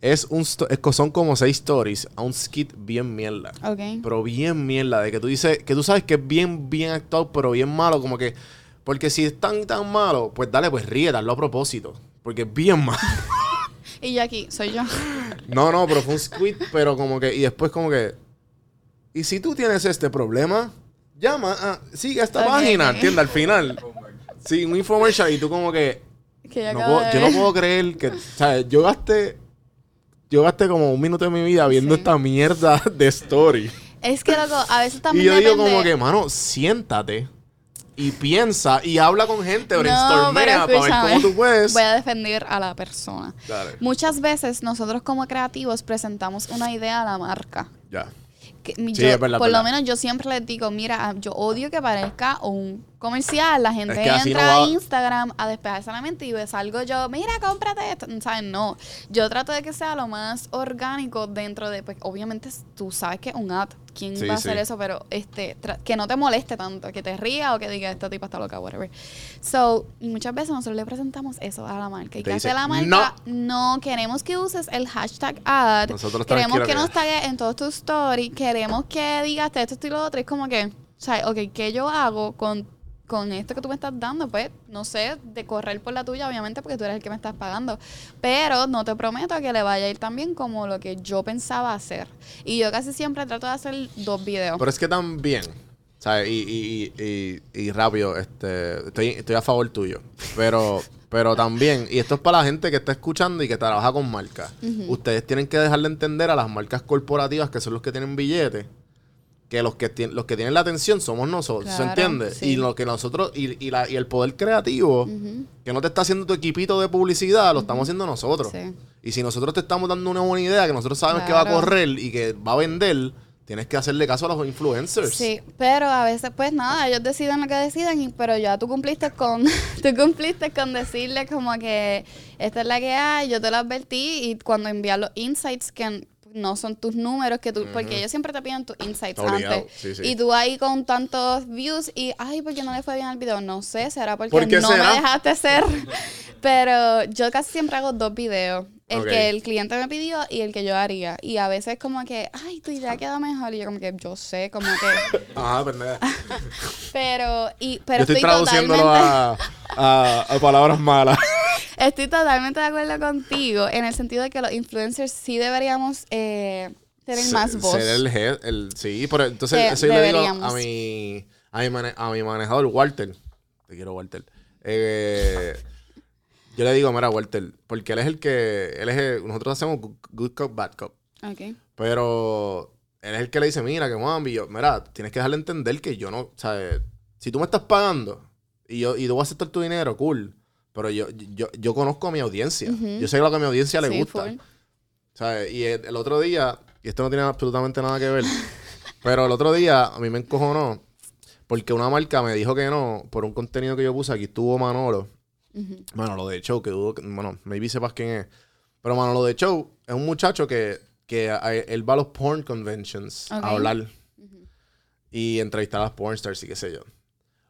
es un, son como seis stories a un skit bien mierda. Ok. Pero bien mierda, de que tú dices, que tú sabes que es bien, bien actuado, pero bien malo, como que, porque si es tan, tan malo, pues dale, pues ríe, dalo a propósito, porque es bien [LAUGHS] malo. Y yo aquí, soy yo. No, no, pero fue un squid, pero como que, y después como que, y si tú tienes este problema, llama a, sigue esta página. ¿entiendes? Al final. Sí, un infomercial y tú como que, Que yo no puedo- yo no creer que, ¿sabes? Yo gasté, yo gasté como un minuto de mi vida viendo Sí. esta mierda de story. Es que loco, a veces también Y yo digo como que, mano, siéntate y piensa y habla con gente, No, brainstormea pero para ver cómo tú puedes. Voy a defender a la persona. Dale, Muchas veces nosotros como creativos presentamos una idea a la marca. ya. Que mi- Sí, yo- es verdad, por lo menos yo siempre les digo, mira, ah, yo odio que parezca un comercial. La gente Es que así entra no a Instagram a despejarse la mente y ve- salgo yo, mira, cómprate esto. ¿Saben? No. Yo trato de que sea lo más orgánico dentro de, pues, obviamente tú sabes que es un ad. ¿Quién Sí, va a sí. hacer eso? Pero este que no te moleste tanto, que te ría o que diga, esta tipa está loca, whatever. So, muchas veces nosotros le presentamos eso a la marca. ¿Y Te qué hace dice, la marca? No. queremos que uses el hashtag ad. Nosotros Queremos que que- nos tagues en todos tus stories. Queremos que digas esto, esto y lo otro. Es como que, o sea, ok, ¿qué yo hago con, con esto que tú me estás dando? Pues, no sé, de correr por la tuya, obviamente, porque tú eres el que me estás pagando. Pero no te prometo que le vaya a ir tan bien como lo que yo pensaba hacer. Y yo casi siempre trato de hacer dos videos. Pero es que también, ¿sabes? Y, y, y, y, y rápido, este, estoy, estoy a favor tuyo. Pero, pero también, y esto es para la gente que está escuchando y que trabaja con marcas. Ustedes tienen que dejarle entender a las marcas corporativas que son los que tienen billetes. Que los que, los que tienen la atención somos nosotros, ¿se Claro, entiende? sí. Y lo que nosotros, y, y, la, y el poder creativo, que no te está haciendo tu equipito de publicidad, lo estamos haciendo nosotros. Sí. Y si nosotros te estamos dando una buena idea, que nosotros sabemos que va a Claro. correr y que va a vender, tienes que hacerle caso a los influencers. Sí, pero a veces pues nada, ellos deciden lo que deciden, y- pero ya tú cumpliste con, [LAUGHS] tú cumpliste con decirle como que esta es la que hay, yo te lo advertí y cuando envías los insights que no son tus números, que tú, porque ellos siempre te piden tus insights Obligado, antes. sí, sí. Y tú ahí con tantos views y, ay, ¿por qué no le fue bien al video? No sé, será porque ¿Por qué no será? me dejaste ser. [LAUGHS] pero yo casi siempre hago dos videos. El que el cliente me pidió y el que yo haría. Y a veces como que, ay, tu idea queda mejor. Y yo como que, yo sé, como que... [LAUGHS] Ajá, pendeja. [LAUGHS] Pero, y, Yo pero estoy estoy, traduciéndolo totalmente, a, a, a palabras malas. [LAUGHS] Estoy totalmente de acuerdo contigo en el sentido de que los influencers sí deberíamos eh, tener Se- más voz. Ser el head, el, sí, pero entonces eso yo le digo a mi, a mi, mane- a mi manejador, Walter. Te quiero, Walter. Eh, yo le digo, mira, Walter, porque él es el que, él es el- nosotros hacemos good- cop, bad cop. Ok. Pero él es el que le dice, mira, que Juan, y yo, mira, tienes que dejarle entender que yo no, ¿sabes? Si tú me estás pagando y yo, y tú vas a aceptar tu dinero, cool. Pero yo, yo, yo conozco a mi audiencia. Yo sé lo que a mi audiencia le Sí, gusta. full. ¿Sabes? Y el, el otro día, y esto no tiene absolutamente nada que ver, [LAUGHS] pero el otro día a mí me encojonó porque una marca me dijo que no por un contenido que yo puse. Aquí estuvo Manolo. Ujú. Manolo de Show, que dudo que, bueno, maybe sepas quién es. Pero Manolo de Show es un muchacho que, que a- él va a los porn conventions Ok. a hablar y entrevistar a las pornstars y qué sé yo.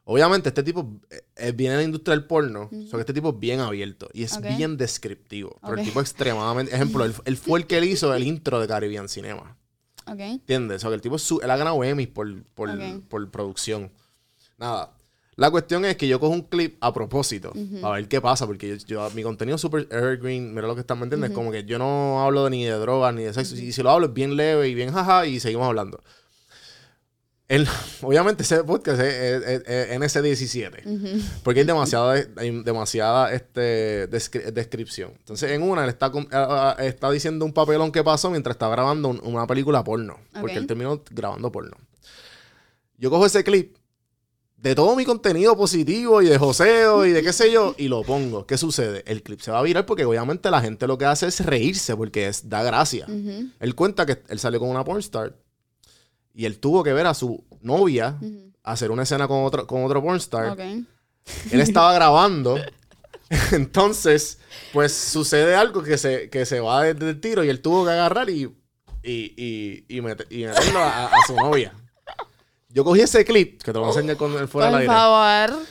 Obviamente, este tipo eh, eh, viene de la industria del porno, o sea, que este tipo es bien abierto y es Ok. bien descriptivo. Pero el tipo es extremadamente. Ejemplo, él, él fue el que le hizo el intro de Caribbean Cinema. ¿Entiendes? O sea, que el tipo es su- él ha ganado Emmys por, por, por producción. Nada. La cuestión es que yo cojo un clip a propósito para ver qué pasa, porque yo, yo- mi contenido es súper evergreen, mira lo que están, ¿me entiendes? Como que yo no hablo ni de drogas ni de sexo, y si lo hablo es bien leve y bien jaja y seguimos hablando. El- [LAUGHS] obviamente ese podcast es, es- es- es NS17, porque hay [LAUGHS] demasiada, hay demasiada este, descri- descripción. Entonces en una él está, con- ah, ah, está diciendo un papelón que pasó mientras está grabando un- una película porno, porque él terminó grabando porno. Yo cojo ese clip de todo mi contenido positivo y de joseo y de qué sé yo, y lo pongo. ¿Qué sucede? El clip se va a virar porque obviamente la gente lo que hace es reírse porque es, da gracia. Él cuenta que él salió con una pornstar y él tuvo que ver a su novia hacer una escena con otro, con otro pornstar. Él [LAUGHS] estaba grabando. [LAUGHS] Entonces, pues sucede algo que se, que se va desde el tiro y él tuvo que agarrar y, y, y, y, mete- y meterlo a, a su novia. Yo cogí ese clip, que te lo voy a enseñar con el fuera del Por aire. favor.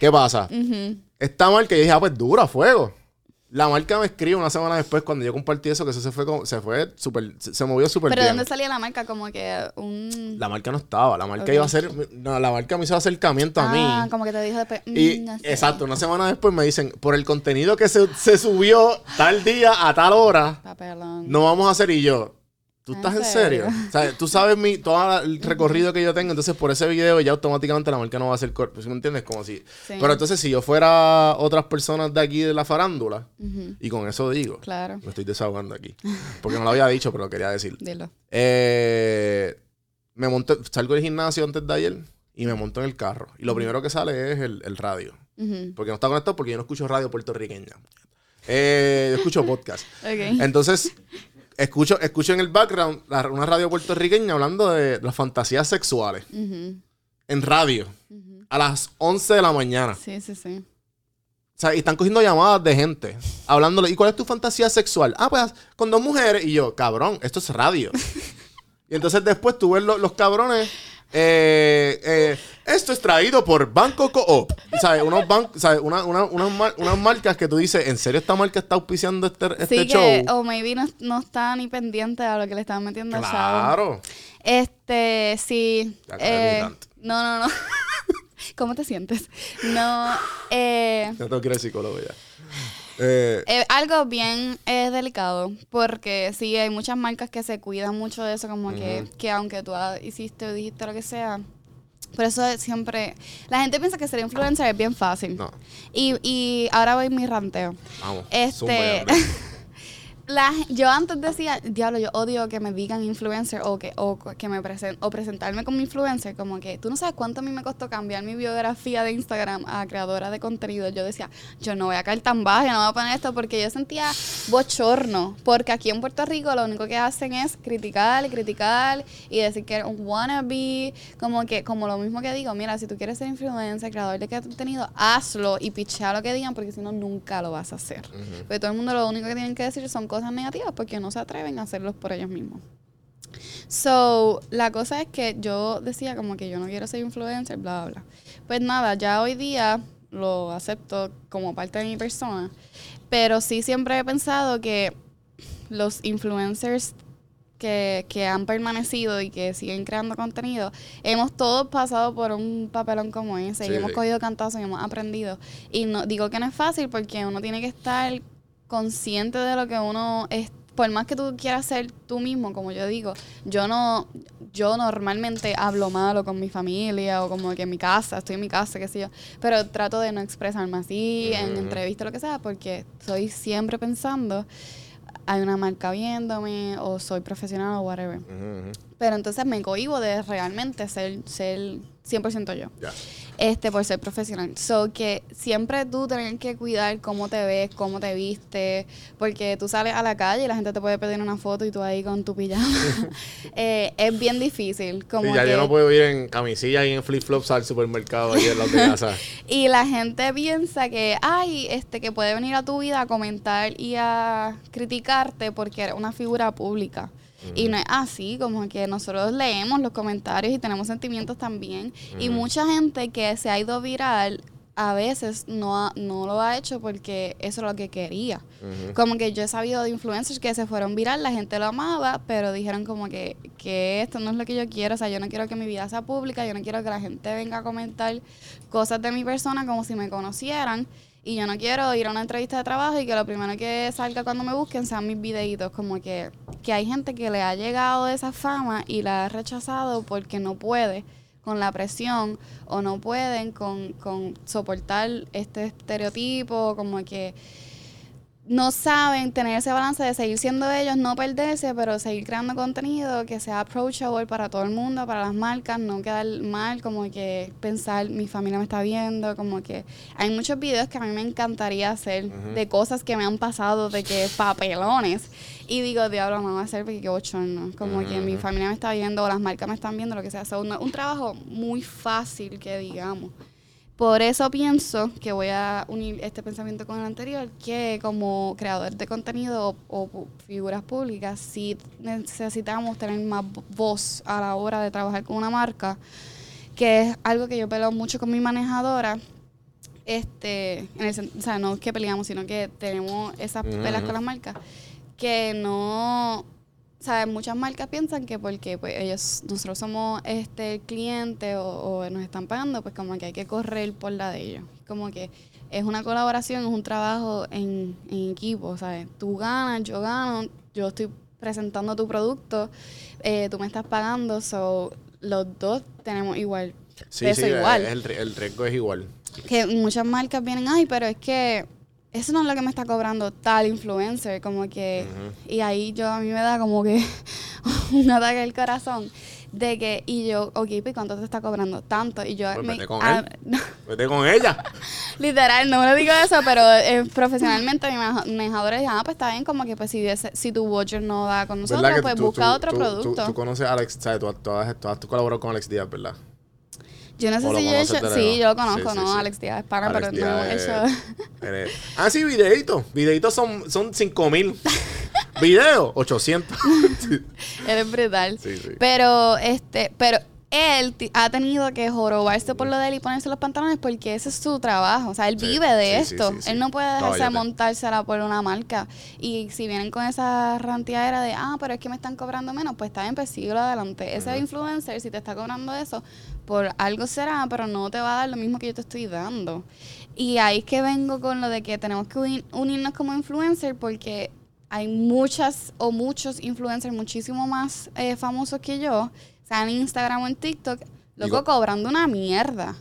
¿Qué pasa? Ujú. Esta marca, yo dije, ah, pues dura, fuego. La marca me escribe una semana después cuando yo compartí eso, que eso se fue como- se fue súper, se, se movió súper Pero bien. ¿de dónde salía la marca? Como que un... La marca no estaba, la marca Ok. iba a hacer, no, la marca me hizo acercamiento a Ah, mí. como que te dijo después... mm, Y no sé. exacto, una semana después me dicen, por el contenido que se, se subió tal día a tal hora, Papelón. no vamos a hacer y yo. ¿Tú ¿En estás en serio? serio? O sea, tú sabes mi, todo el recorrido que yo tengo, entonces por ese video ya automáticamente la marca no va a hacer corpo. ¿Sí me entiendes? Como si... Sí. Pero entonces si yo fuera otras personas de aquí de la farándula, y con eso digo, Claro. me estoy desahogando aquí, porque no lo había dicho, pero lo quería decir. Dilo. Eh, me monté, salgo del gimnasio antes de ayer y me monto en el carro. Y lo primero que sale es el, el radio. Porque no está conectado porque yo no escucho radio puertorriqueña. Eh, yo escucho podcast. Entonces, escucho, escucho en el background la- una radio puertorriqueña hablando de las fantasías sexuales. En radio. A las 11 de la mañana. Sí, sí, sí. O sea, y están cogiendo llamadas de gente. Hablándole. ¿Y cuál es tu fantasía sexual? Ah, pues con dos mujeres. Y yo, cabrón, esto es radio. [LAUGHS] y entonces después tú ves lo- los cabrones. eh, eh, esto es traído por Banco Coop. ¿Sabes? Unos ban- ¿sabes? Una- una- unas, mar- unas marcas que tú dices, ¿en serio esta marca está auspiciando este, este sí, show? que o maybe no, no está ni pendiente a lo que le estaban metiendo chavo. Claro. Este, sí. Eh, no, no, no. [LAUGHS] ¿Cómo te sientes? No, eh, Ya tengo que ir al psicólogo ya. Eh, eh, algo bien eh, delicado, porque sí, hay muchas marcas que se cuidan mucho de eso, como que, que aunque tú hiciste o dijiste lo que sea, por eso es siempre, la gente piensa que ser influencer es bien fácil. no, Y, y ahora voy mi ranteo. vamos. Este. [LAUGHS] La, yo antes decía, diablo, yo odio que me digan influencer o que, o que me presenten, o presentarme como influencer, como que tú no sabes cuánto a mí me costó cambiar mi biografía de Instagram a creadora de contenido. Yo decía, yo no voy a caer tan baja, yo no voy a poner esto porque yo sentía bochorno, porque aquí en Puerto Rico lo único que hacen es criticar y criticar y decir que eres un wannabe, como que, como lo mismo que digo, mira, si tú quieres ser influencer, creador de contenido, hazlo y pichea lo que digan porque si no, nunca lo vas a hacer. Porque todo el mundo lo único que tienen que decir son cosas negativas porque no se atreven a hacerlos por ellos mismos. So, la cosa es que yo decía como que yo no quiero ser influencer, bla, bla, bla. Pues nada, ya hoy día lo acepto como parte de mi persona. Pero sí siempre he pensado que los influencers que, que han permanecido y que siguen creando contenido, hemos todos pasado por un papelón como ese Sí, y hemos cogido cantazos y hemos aprendido. Y no digo que no es fácil porque uno tiene que estar consciente de lo que uno es. Por más que tú quieras ser tú mismo, como yo digo, yo no, yo normalmente hablo malo con mi familia o como que en mi casa, estoy en mi casa, qué sé yo, pero trato de no expresarme así en entrevistas, lo que sea, porque estoy siempre pensando, hay una marca viéndome o soy profesional o whatever. Pero entonces me cohibo de realmente ser, ser 100% yo. Este, por ser profesional. So que siempre tú tienes que cuidar cómo te ves, cómo te vistes, porque tú sales a la calle y la gente te puede pedir una foto y tú ahí con tu pijama. [LAUGHS] [LAUGHS] Eh, es bien difícil. Como Sí, ya que- yo no puedo ir en camisilla y en flip-flops al supermercado ahí en la casa. [LAUGHS] Y la gente piensa que, ay, este, que puede venir a tu vida a comentar y a criticarte porque eres una figura pública. Y no es así, como que nosotros leemos los comentarios y tenemos sentimientos también. Y mucha gente que se ha ido viral a veces no, ha- no lo ha hecho porque eso es lo que quería. Como que yo he sabido de influencers que se fueron viral, la gente lo amaba, pero dijeron como que, que esto no es lo que yo quiero, o sea, yo no quiero que mi vida sea pública, yo no quiero que la gente venga a comentar cosas de mi persona como si me conocieran. Y yo no quiero ir a una entrevista de trabajo y que lo primero que salga cuando me busquen sean mis videitos. Como que, que hay gente que le ha llegado esa fama y la ha rechazado porque no puede con la presión o no pueden con, con soportar este estereotipo, como que no saben tener ese balance de seguir siendo ellos, no perderse, pero seguir creando contenido que sea approachable para todo el mundo, para las marcas, no quedar mal, como que pensar, mi familia me está viendo, como que hay muchos videos que a mí me encantaría hacer de cosas que me han pasado, de que papelones, y digo, diablo, no va a hacer porque qué bochorno, como que mi familia me está viendo, o las marcas me están viendo, lo que sea, So, no- un trabajo muy fácil que digamos. Por eso pienso que voy a unir este pensamiento con el anterior, que como creador de contenido o, figuras públicas, sí necesitamos tener más vo- voz a la hora de trabajar con una marca, que es algo que yo peleo mucho con mi manejadora. Este, en el, o sea, no que peleamos, sino que tenemos esas ujú. con las marcas, que no ¿sabes? Muchas marcas piensan que porque pues ellos, nosotros somos este el cliente o, o nos están pagando, pues como que hay que correr por la de ellos. Como que es una colaboración, es un trabajo en, en equipo, ¿sabes? Tú ganas, yo gano, yo estoy presentando tu producto, eh, tú me estás pagando, so los dos tenemos igual Sí, peso sí, igual El, el riesgo es igual. que muchas marcas vienen, ay, pero es que eso no es lo que me está cobrando tal influencer, como que, y ahí yo a mí me da como que [LAUGHS] un ataque al corazón de que, y yo, ok, pues ¿cuánto te está cobrando? Tanto, y yo, Pues me- vete con él. [LAUGHS] no, Vete con ella. [LAUGHS] literal, no me lo digo eso, pero eh, profesionalmente mi maneja- manejadora dice, ah, pues está bien, como que pues si, ese- si tu budget no da con nosotros, ¿Verdad que pues tú- busca tú- otro tú- producto. Tú, conoces a Alex, ¿sabes? Tú, tú, has, tú has colaborado con Alex Díaz, ¿verdad? Yo no sé si yo he hecho, sí, yo lo conozco, Sí, sí, ¿no? sí. Alex Díaz es pana, Alex pero no he hecho... eres- Ah, sí, videitos. Videitos son, son 5 mil. Videos, 800. sí, Él es brutal. sí. sí. Pero, este, pero él ha tenido que jorobarse por lo de él y ponerse los pantalones porque ese es su trabajo. O sea, él Sí, vive de sí, esto. sí. Él no puede dejarse Caballete. montársela por una marca. Y si vienen con esa ranteadera de, ah, pero es que me están cobrando menos, pues está bien, pues síguelo adelante. Ese influencer, si te está cobrando eso, por algo será, pero no te va a dar lo mismo que yo te estoy dando. Y ahí es que vengo con lo de que tenemos que uni- unirnos como influencer porque hay muchas o muchos influencers muchísimo más eh, famosos que yo, sea en Instagram o en TikTok, loco Digo- cobrando una mierda.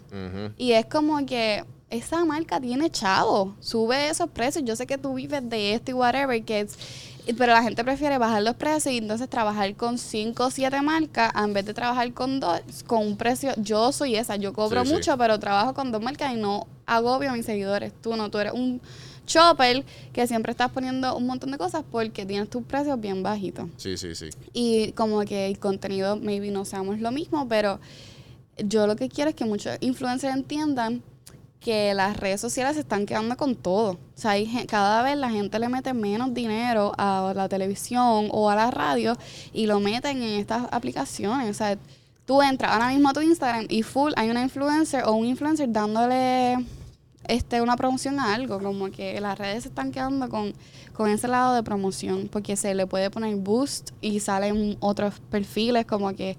Y es como que esa marca tiene chavo, sube esos precios. Yo sé que tú vives de esto y whatever, que es- pero la gente prefiere bajar los precios y entonces trabajar con cinco o siete marcas en vez de trabajar con dos, con un precio. Yo soy esa, yo cobro Sí, sí. mucho, pero trabajo con dos marcas y no agobio a mis seguidores. Tú no, tú eres un chopper que siempre estás poniendo un montón de cosas porque tienes tus precios bien bajitos. Sí, sí, sí. Y como que el contenido, maybe no seamos lo mismo, pero yo lo que quiero es que muchos influencers entiendan que las redes sociales se están quedando con todo. O sea, hay cada vez la gente le mete menos dinero a la televisión o a la radio y lo meten en estas aplicaciones. O sea, tú entras ahora mismo a tu Instagram y full hay una influencer o un influencer dándole este, una promoción a algo, como que las redes se están quedando con, con ese lado de promoción, porque se le puede poner boost y salen otros perfiles, como que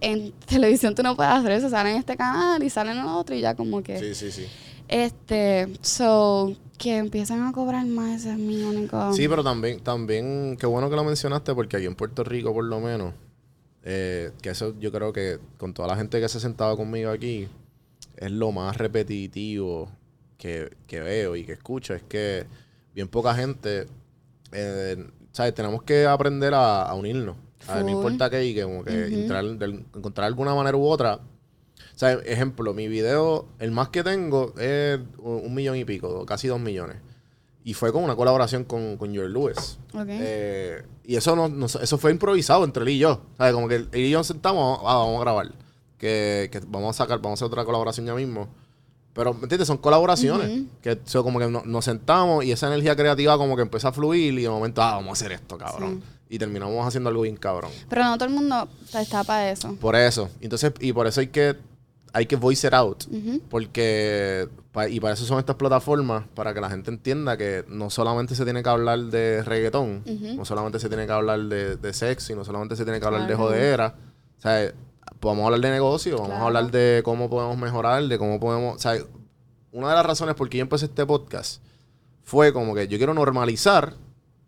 en [LAUGHS] televisión tú no puedes hacer eso, salen en este canal y salen en otro y ya como que... Sí, sí, sí. Este, so, que empiezan a cobrar más, ese es mi único... Sí, pero también, también, qué bueno que lo mencionaste porque aquí en Puerto Rico, por lo menos, eh, que eso yo creo que con toda la gente que se ha sentado conmigo aquí, es lo más repetitivo que, que veo y que escucho. Es que bien poca gente, eh, ¿sabes? Tenemos que aprender a, a unirnos. A no importa qué y que como que entrar- encontrar alguna manera u otra. O sea, ejemplo, mi video, el más que tengo es un millón y pico, casi dos millones. Y fue con una colaboración con, con George Lewis. Eh, y eso no, no- eso fue improvisado entre él y yo. ¿Sabes? Como que él y yo sentamos, ah, vamos a grabar. Que, que vamos a sacar, vamos a hacer otra colaboración ya mismo. Pero, ¿me entiendes? Son colaboraciones. Que so, como que no- nos sentamos y esa energía creativa como que empieza a fluir y de momento, ah, vamos a hacer esto, cabrón. Y terminamos haciendo algo bien cabrón. Pero no todo el mundo está para eso. Por eso. Entonces, y por eso hay que, hay que voice it out. Ujú. Porque, pa- y para eso son estas plataformas, para que la gente entienda que no solamente se tiene que hablar de reggaetón, Ujú. no solamente se tiene que hablar de, de sexy, no solamente se tiene que hablar de jodera. O sea, podemos hablar de negocio, vamos a hablar de cómo podemos mejorar, de cómo podemos. O sea, una de las razones por qué yo empecé este podcast fue como que yo quiero normalizar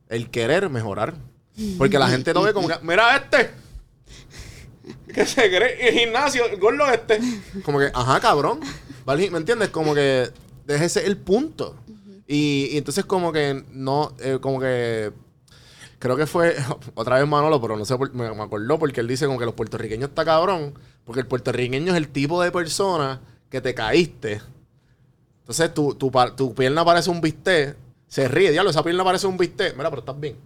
el querer mejorar. Porque la gente lo ve como que, mira este. [LAUGHS] Que se cree el gimnasio, el gordo este. Como que, ajá, cabrón. ¿Vale? ¿Me entiendes? Como que ese es el punto. y, y entonces como que no, eh, como que creo que fue [LAUGHS] otra vez Manolo, pero no sé, por- me, me acordó porque él dice como que los puertorriqueños está cabrón, porque el puertorriqueño es el tipo de persona que te caíste. Entonces tu, tu, tu pierna parece un bistec, se ríe, diablo, esa pierna parece un bistec. Mira, pero estás bien.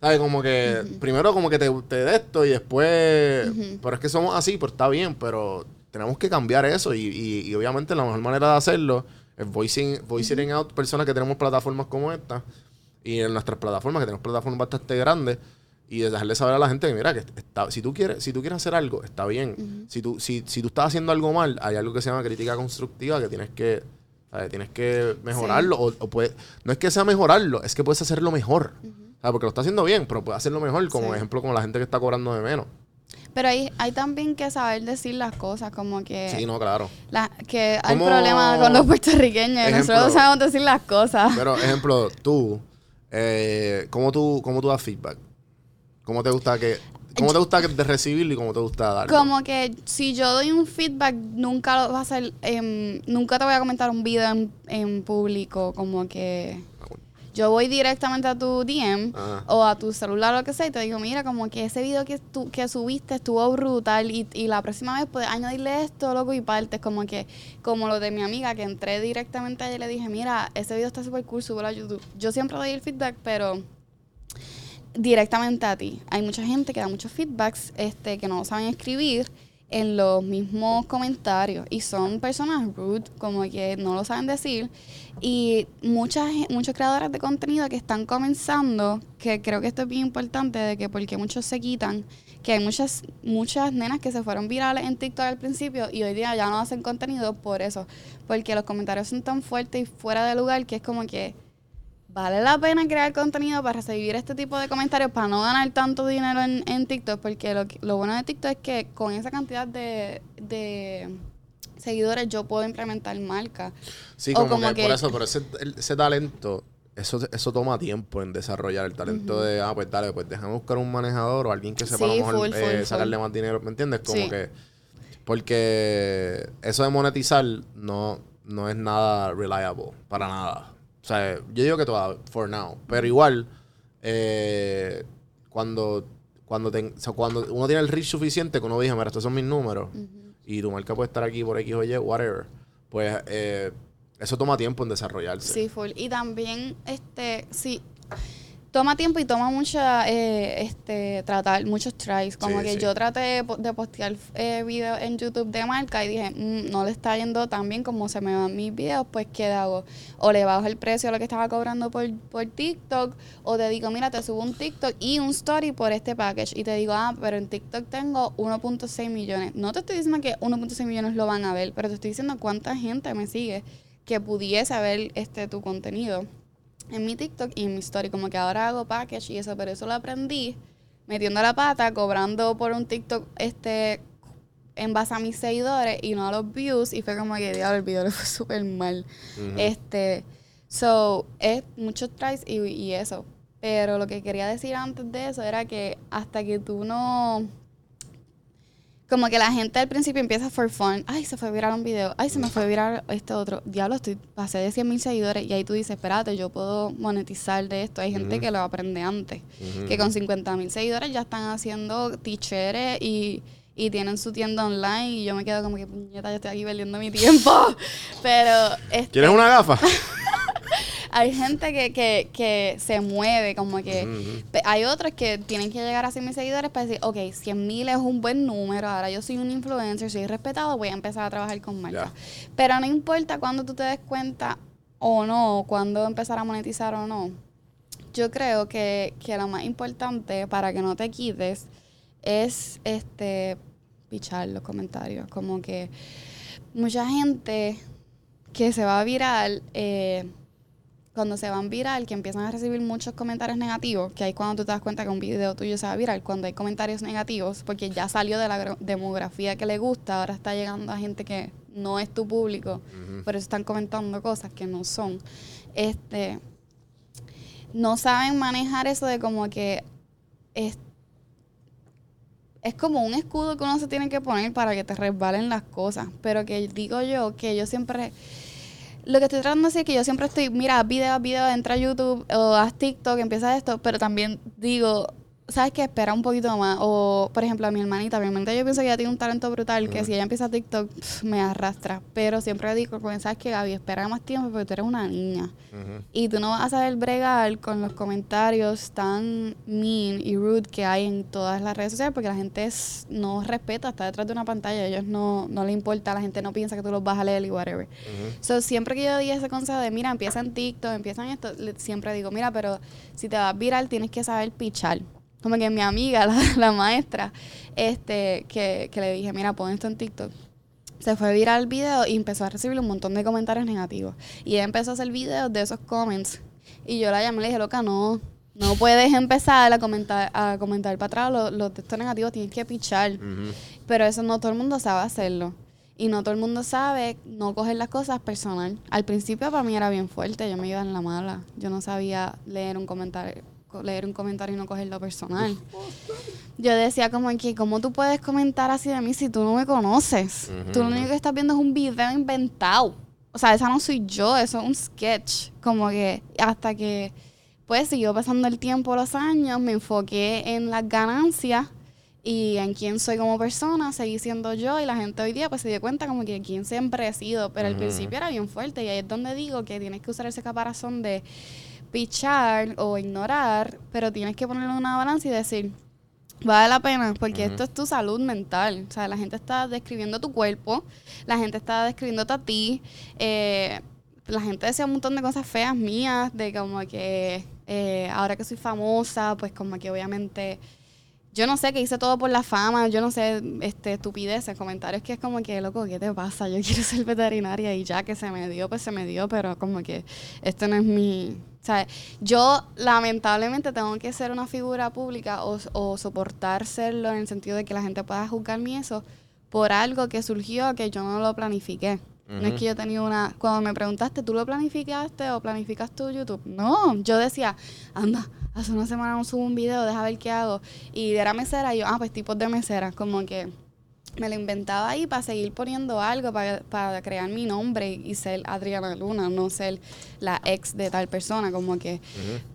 ¿Sabes? Como que primero como que te, te de esto y después... Pero es que somos así, pues está bien, pero tenemos que cambiar eso y, y- y obviamente la mejor manera de hacerlo es voicing, voicing out personas que tenemos plataformas como esta y en nuestras plataformas, que tenemos plataformas bastante grandes y de dejarle saber a la gente que mira que está, si tú quieres si tú quieres hacer algo está bien si tú si, si tú estás haciendo algo mal hay algo que se llama crítica constructiva que tienes que ¿sabes? tienes que mejorarlo o, o puede- no es que sea mejorarlo es que puedes hacerlo mejor ¿sabes? porque lo está haciendo bien pero puedes hacerlo mejor como Sí. ejemplo con la gente que está cobrando de menos Pero hay, hay también que saber decir las cosas, como que, sí no claro la- que hay ¿Cómo- problema con los puertorriqueños. Ejemplo. Nosotros sabemos decir las cosas. pero ejemplo tú eh, ¿cómo tú cómo tú das feedback cómo te gusta que cómo te gusta recibirlo y cómo te gusta darlo Como que si yo doy un feedback, nunca lo vas a hacer, em, nunca te voy a comentar un video en, en público, como que yo voy directamente a tu DM Ajá. o a tu celular o lo que sea y te digo, mira, como que ese video que, tú, que subiste estuvo brutal y, y la próxima vez puedes añadirle esto, loco, y partes, como que, como lo de mi amiga, que entré directamente a ella y le dije, mira, ese video está súper cool, súbelo a YouTube. Yo siempre doy el feedback, pero directamente a ti. Hay mucha gente que da muchos feedbacks este, que no saben escribir en los mismos comentarios y son personas rude, como que no lo saben decir. Y muchas, muchos creadores de contenido que están comenzando, que creo que esto es bien importante, de que porque muchos se quitan, que hay muchas, muchas nenas que se fueron virales en TikTok al principio y hoy día ya no hacen contenido por eso, porque los comentarios son tan fuertes y fuera de lugar que es como que vale la pena crear contenido para recibir este tipo de comentarios, para no ganar tanto dinero en, en TikTok, porque lo, lo bueno de TikTok es que con esa cantidad de, de seguidores yo puedo implementar marcas. Sí, como, como que, que- por eso, pero ese, ese talento, eso, eso toma tiempo en desarrollar el talento de, ah, pues dale, pues déjame buscar un manejador o alguien que sepa a lo mejor full, eh, full, sacarle full. más dinero, ¿me entiendes? Como Sí. que, porque eso de monetizar no, no es nada reliable, para nada. O sea, yo digo que todavía, for now, pero igual, eh, cuando, cuando, ten- o sea, cuando uno tiene el reach suficiente, que uno dice, mira, estos son mis números, y tu marca puede estar aquí por X o Y, whatever, pues eh, eso toma tiempo en desarrollarse. Sí, full. Y también, este, sí, toma tiempo y toma mucha, eh, este, tratar, muchos tries. Como Sí, que sí. yo traté de, po- de postear eh, videos en YouTube de marca y dije, "Mm, no le está yendo tan bien como se me van mis videos, pues ¿qué hago? O le bajo el precio a lo que estaba cobrando por, por TikTok, o te digo, mira, te subo un TikTok y un story por este package. Y te digo, ah, pero en TikTok tengo 1.6 millones. No te estoy diciendo que 1.6 millones lo van a ver, pero te estoy diciendo cuánta gente me sigue que pudiese ver este tu contenido en mi TikTok y en mi story. Como que ahora hago package y eso, pero eso lo aprendí metiendo la pata, cobrando por un TikTok este en base a mis seguidores y no a los views. Y fue como que, diablo, el video le fue [LAUGHS] súper mal. Este, so, es muchos tries y, y eso. Pero lo que quería decir antes de eso era que hasta que tú no como que la gente al principio empieza for fun. Ay, se fue a virar un video. Ay, se me fue a virar este otro. Diablo, estoy, pasé de 100 mil seguidores. Y ahí tú dices, espérate, yo puedo monetizar de esto. Hay gente que lo aprende antes. Que con 50 mil seguidores ya están haciendo teachers y, y tienen su tienda online. Y yo me quedo como que, puñeta, yo estoy aquí perdiendo mi tiempo. [LAUGHS] Pero. Este, ¿Quieres una gafa? [LAUGHS] hay gente que, que, que se mueve, como que hay otros que tienen que llegar a 100 mil seguidores para decir, ok, 100 mil es un buen número, ahora yo soy un influencer, soy respetado, voy a empezar a trabajar con marcas. Pero no importa cuando tú te des cuenta o no, cuando empezar a monetizar o no. Yo creo que, que lo más importante para que no te quites es este pichar los comentarios. Como que mucha gente que se va a viral, eh, cuando se van viral, que empiezan a recibir muchos comentarios negativos, que ahí cuando tú te das cuenta que un video tuyo se va viral, cuando hay comentarios negativos, porque ya salió de la demografía que le gusta, ahora está llegando a gente que no es tu público, por eso están comentando cosas que no son. Este, no saben manejar eso de como que es, es como un escudo que uno se tiene que poner para que te resbalen las cosas. Pero que digo yo que yo siempre. Lo que estoy tratando de decir es que yo siempre estoy, mira, haz video, haz video, entra a YouTube o haz TikTok, empieza esto, pero también digo, ¿sabes qué? Espera un poquito más. O, por ejemplo, a mi hermanita, mi hermanita yo pienso que ella tiene un talento brutal, que si ella empieza TikTok, me arrastra. Pero siempre digo, ¿sabes qué, Gaby? Espera más tiempo porque tú eres una niña. Y tú no vas a saber bregar con los comentarios tan mean y rude que hay en todas las redes sociales porque la gente es- no respeta, está detrás de una pantalla, a ellos no, no le importa, la gente no piensa que tú los vas a leer y whatever. So, siempre que yo di ese consejo de, mira, empieza en TikTok, empieza en esto, siempre digo, mira, pero si te vas viral tienes que saber pichar. Como que mi amiga, [LAUGHS] la, la maestra, este, que, que le dije, mira, pon esto en TikTok se fue viral el video y empezó a recibir un montón de comentarios negativos. Y ella empezó a hacer videos de esos comments. Y yo la llamé y le dije, loca, no, no puedes empezar a comentar, a comentar para atrás los, los textos negativos, tienes que pichar. Pero eso no todo el mundo sabe hacerlo. Y no todo el mundo sabe no coger las cosas personal. Al principio para mí era bien fuerte, yo me iba en la mala. Yo no sabía leer un comentario co- leer un comentario y no cogerlo personal. Yo decía como que, ¿cómo tú puedes comentar así de mí si tú no me conoces? Tú lo único que estás viendo es un video inventado. O sea, esa no soy yo, eso es un sketch. Como que hasta que, pues, siguió pasando el tiempo, los años, me enfoqué en las ganancias y en quién soy como persona, seguí siendo yo y la gente hoy día pues se dio cuenta como que quién siempre he sido, pero al principio era bien fuerte y ahí es donde digo que tienes que usar ese caparazón de pichar o ignorar, pero tienes que ponerlo en una balanza y decir, vale la pena, porque esto es tu salud mental. O sea, la gente está describiendo tu cuerpo, la gente está describiéndote a ti, eh, la gente decía un montón de cosas feas mías, de como que eh, ahora que soy famosa, pues como que obviamente... Yo no sé, que hice todo por la fama, yo no sé, este, estupideces, comentarios que es como que, loco, ¿qué te pasa? Yo [LAUGHS] quiero ser veterinaria y ya que se me dio, pues se me dio, pero como que esto no es mi... O yo lamentablemente tengo que ser una figura pública o, o soportar serlo en el sentido de que la gente pueda juzgarme eso por algo que surgió que yo no lo planifiqué. No es que yo tenía una... Cuando me preguntaste, ¿tú lo planificaste o planificas tu YouTube? No, yo decía, anda, hace una semana no subo un video, deja ver qué hago. Y era mesera, yo, ah, pues tipos de mesera, como que me lo inventaba ahí para seguir poniendo algo, para, para crear mi nombre y ser Adriana Luna, no ser la ex de tal persona, como que.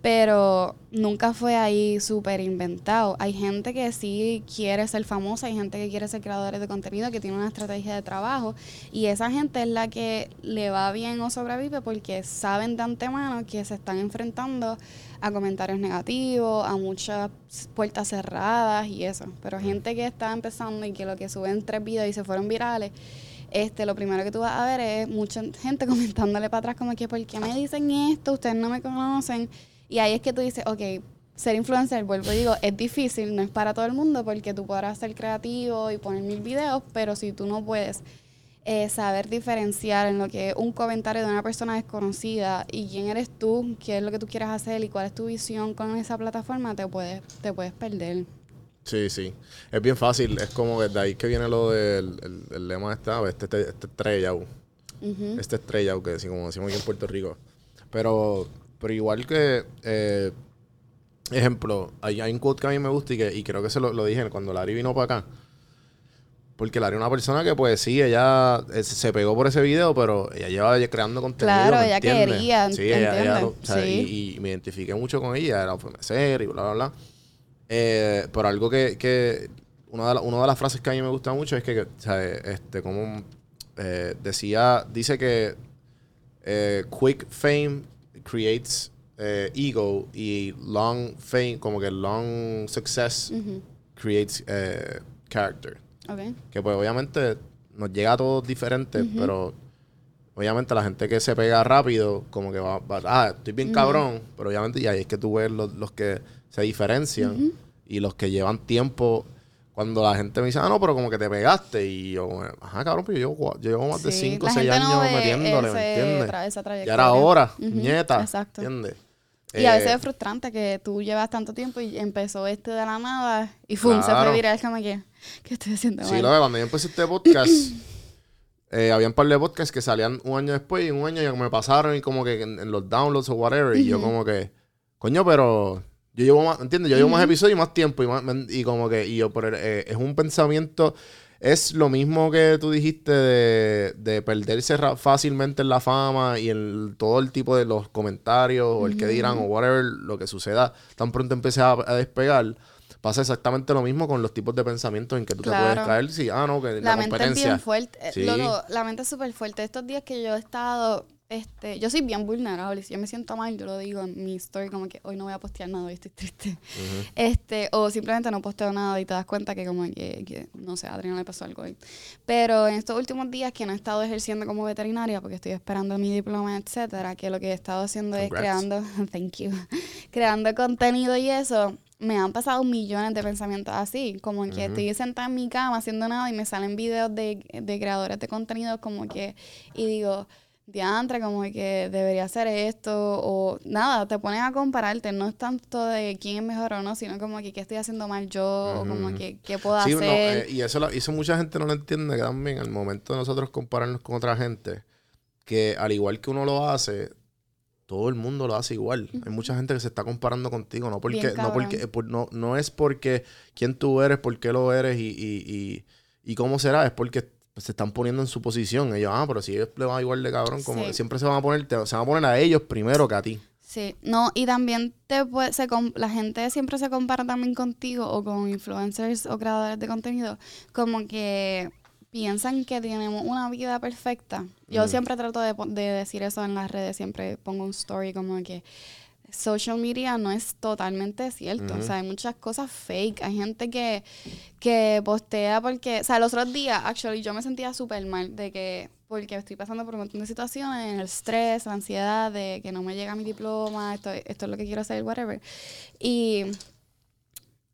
Pero nunca fue ahí súper inventado. Hay gente que sí quiere ser famosa, hay gente que quiere ser creadores de contenido, que tiene una estrategia de trabajo, y esa gente es la que le va bien o sobrevive porque saben de antemano que se están enfrentando a comentarios negativos, a muchas puertas cerradas y eso. Pero gente que está empezando y que lo que suben tres videos y se fueron virales, este, lo primero que tú vas a ver es mucha gente [LAUGHS] comentándole para atrás como que, ¿por qué me dicen esto? Ustedes no me conocen. Y ahí es que tú dices, ok, ser influencer, vuelvo y digo, es difícil, no es para todo el mundo porque tú podrás ser creativo y poner mil videos, pero si tú no puedes eh, saber diferenciar en lo que es un comentario de una persona desconocida y quién eres tú, qué es lo que tú quieres hacer y cuál es tu visión con esa plataforma, te puedes, te puedes perder. Sí, sí. Es bien fácil. Es como que de ahí que viene lo del el, el lema de esta, este, este, este estrella, Ujú. este estrella, que así como decimos aquí en Puerto Rico. Pero, pero igual que, eh, ejemplo, hay, hay un quote que a mí me gusta y, que, y creo que se lo, lo dije cuando Larry vino para acá. Porque Larry es una persona que, pues sí, ella eh, se pegó por ese video, pero ella lleva creando contenido. Claro, ¿me ella entiendes? quería, Sí, ella, ella ¿entiendes? lo- o sea, Sí. y, y me identifiqué mucho con ella, era mesera y bla, bla, bla. Eh, pero algo que, que una, de la- una de las frases que a mí me gusta mucho es que, sea, este, como eh, decía, dice que eh, quick fame creates eh, ego y long fame, como que long success creates character. Que pues obviamente nos llega a todos diferentes, pero obviamente la gente que se pega rápido, como que va, va- ah, estoy bien cabrón, pero obviamente y ahí es que tú ves los, los que se diferencian y los que llevan tiempo. Cuando la gente me dice, ah, no, pero como que te pegaste. Y yo, ajá, cabrón, pero yo, llevo- yo llevo más de Sí, 5 o la 6 gente no años metiéndole, ¿me ese entiendes? tra- esa Ya trayectoria. era hora, Ujú, nieta. Exacto. ¿Entiendes? Y a veces Eh, es frustrante que tú llevas tanto tiempo y empezó este de la nada y ¡fum! se Claro. fue viral. Como que, ¿qué estoy haciendo Sí, mal? lo que cuando yo empecé este podcast, [CLEARS THROAT] eh, había un par de podcasts que salían un año después y un año ya me pasaron y como que en, en los downloads o whatever. Y yo como que, coño, pero yo llevo más, ¿entiendes? Yo llevo más episodios y más tiempo y, más, y como que, y yo, pero eh, es un pensamiento, es lo mismo que tú dijiste de, de perderse fácilmente en la fama y en todo el tipo de los comentarios o el que dirán o whatever, lo que suceda, tan pronto empecé a, a despegar. Pasa exactamente lo mismo con los tipos de pensamientos en que tú te puedes caer. Sí, ah, no, que la, La mente es competencia. bien fuerte. Eh, Sí. loco, la mente es súper fuerte. Estos días que yo he estado, este, yo soy bien vulnerable. Si yo me siento mal, yo lo digo en mi story como que hoy no voy a postear nada, hoy estoy triste. Este, o simplemente no posteo nada y te das cuenta que como que, que, no sé, a Adriana le pasó algo hoy. Pero en estos últimos días que no he estado ejerciendo como veterinaria porque estoy esperando mi diploma, etcétera, que lo que he estado haciendo es Congrats. creando, [LAUGHS] thank you, creando contenido y eso, me han pasado millones de pensamientos así, como que estoy sentada en mi cama haciendo nada y me salen videos de, de creadores de contenido como que, y digo, diantre, como que debería hacer esto, o nada, te pones a compararte, no es tanto de quién es mejor o no, sino como que qué estoy haciendo mal yo, o como que qué puedo Sí, no, hacer. eh, y eso, eso mucha gente no lo entiende que también al momento de nosotros compararnos con otra gente, que al igual que uno lo hace, todo el mundo lo hace igual. Hay mucha gente que se está comparando contigo, no porque, Bien no porque, eh, por- no, no es porque quién tú eres, por qué lo eres y, y, y, y cómo será, es porque se están poniendo en su posición. Ellos, ah, pero si ellos le van igual de cabrón, como Sí. siempre se van a poner, te- se van a poner a ellos primero que a ti. Sí, no, y también te puede, se la gente siempre se compara también contigo o con influencers o creadores de contenido, como que piensan que tenemos una vida perfecta. Yo siempre trato de, de decir eso en las redes, siempre pongo un story como que social media no es totalmente cierto. O sea, hay muchas cosas fake. Hay gente que, que postea porque, o sea, los otros días, actually, yo me sentía súper mal de que, porque estoy pasando por un montón de situaciones, el estrés, la ansiedad de que no me llega mi diploma, esto, esto es lo que quiero hacer, whatever. Y,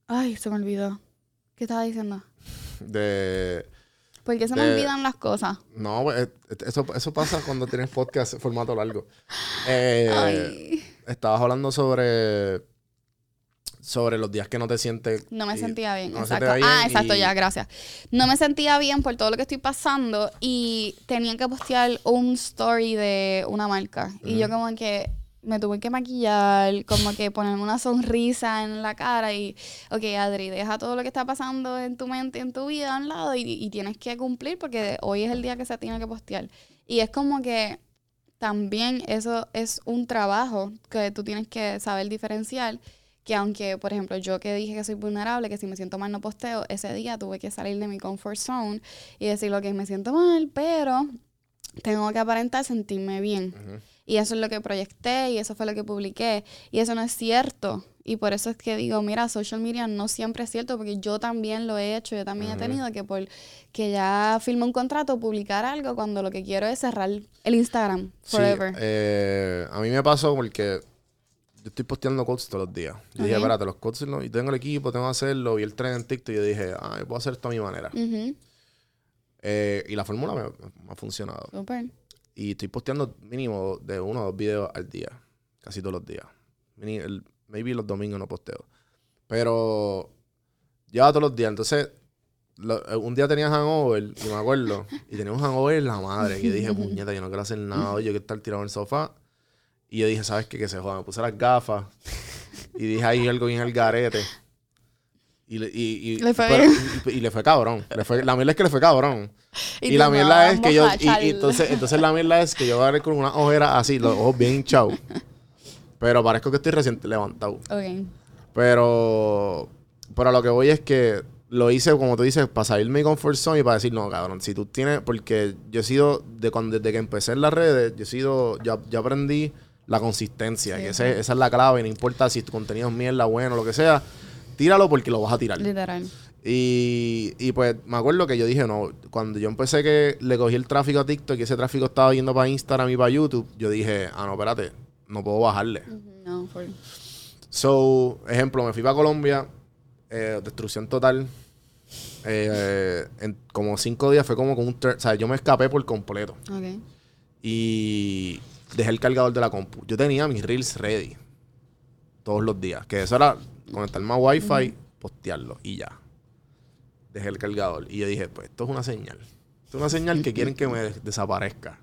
ay, se me olvidó. ¿Qué estaba diciendo? De... ¿Por qué se me olvidan las cosas? No, eh, eso, eso pasa cuando tienes podcast formato largo. [LAUGHS] Eh, Ay. Estabas hablando sobre sobre los días que no te sientes No me y- sentía bien, no exacto. bien ah, exacto, y- ya, gracias. No me sentía bien por todo lo que estoy pasando y tenía que postear un story de una marca. Y yo como que me tuve que maquillar, como que ponerme una sonrisa en la cara y, ok, Adri, deja todo lo que está pasando en tu mente, en tu vida a un lado y, y tienes que cumplir porque hoy es el día que se tiene que postear. Y es como que también eso es un trabajo que tú tienes que saber diferenciar. Que aunque, por ejemplo, yo que dije que soy vulnerable, que si me siento mal no posteo, ese día tuve que salir de mi comfort zone y decir lo que me siento mal, pero tengo que aparentar sentirme bien. Y eso es lo que proyecté y eso fue lo que publiqué. Y eso no es cierto. Y por eso es que digo, mira, social media no siempre es cierto, porque yo también lo he hecho, yo también he tenido que por que ya firme un contrato, publicar algo cuando lo que quiero es cerrar el Instagram Sí, forever. eh, a mí me pasó porque yo estoy posteando quotes todos los días. Yo dije, espérate, los quotes no- y tengo el equipo, tengo que hacerlo. Y el tren en TikTok y yo dije, ah, yo puedo hacer esto a mi manera. Eh, y la fórmula me, me ha funcionado. Y estoy posteando mínimo de uno o dos videos al día. Casi todos los días. El- maybe los domingos no posteo. Pero lleva todos los días. Entonces, lo- eh, un día tenía hangover, y me acuerdo, y tenía un hangover en la madre. Y yo dije, puñeta, yo no quiero hacer nada yo quiero estar tirado en el sofá. Y yo dije, ¿sabes qué? Que se joda. Me puse las gafas y dije ahí algo bien al garete. Y le, y, y- Le fue pero- y- y le fue cabrón. Le fue- la mierda es que le fue cabrón. Y, la mierda es que yo. Y, entonces, entonces la mierda es que yo voy a ver con una ojera así, los ojos bien hinchados. Pero parezco que estoy recién levantado. Ok. Pero. Pero a lo que voy es que lo hice, como tú dices, para salirme de mi comfort zone y para decir, no, cabrón, si tú tienes. Porque yo he sido. De cuando, desde que empecé en las redes, yo he sido. Ya, ya aprendí la consistencia. Sí, que ese- esa es la clave. No importa si tu contenido es mierda, bueno, lo que sea. Tíralo porque lo vas a tirar. Literal. Y, y pues me acuerdo que yo dije, no, cuando yo empecé que le cogí el tráfico a TikTok y ese tráfico estaba yendo para Instagram y para YouTube, yo dije, ah, no, espérate, no puedo bajarle. No, por... So, ejemplo, me fui para Colombia, eh, destrucción total. Eh, en como cinco días fue como con un... O sea, yo me escapé por completo. Ok. Y dejé el cargador de la compu. Yo tenía mis reels ready. Todos los días. Que eso era conectarme a Wi-Fi, postearlo y ya. Dejé el cargador. Y yo dije, pues esto es una señal. Esto es una señal que quieren que me des- desaparezca.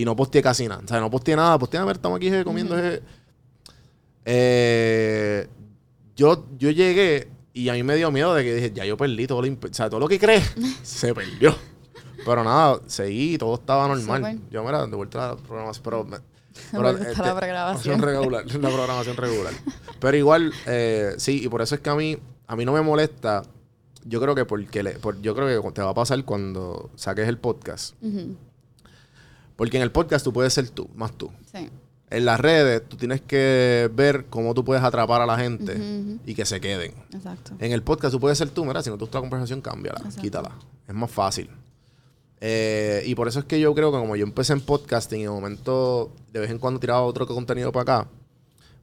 Y no posteé casi nada. O sea, no posteé nada. Posteé, a ver, estamos aquí eh, comiendo. eh. Eh, yo, yo llegué y a mí me dio miedo de que dije, ya yo perdí todo lo, o sea, todo lo que crees [LAUGHS] se perdió. Pero nada, seguí, todo estaba normal. Súper. Yo me era de vuelta a la programación, pero... me- [LAUGHS] pero, a la este, programación. [LAUGHS] regular, la programación regular. Pero igual, eh, sí, y por eso es que a mí, a mí no me molesta. Yo creo que porque le, por- yo creo que te va a pasar cuando saques el podcast. Ujú. Porque en el podcast tú puedes ser tú, más tú. Sí. En las redes tú tienes que ver cómo tú puedes atrapar a la gente y que se queden. Exacto. En el podcast tú puedes ser tú, mira, si no te gusta la conversación, cámbiala, Exacto. quítala. Es más fácil. Eh, y por eso es que yo creo que como yo empecé en podcasting y de momento de vez en cuando tiraba otro contenido para acá,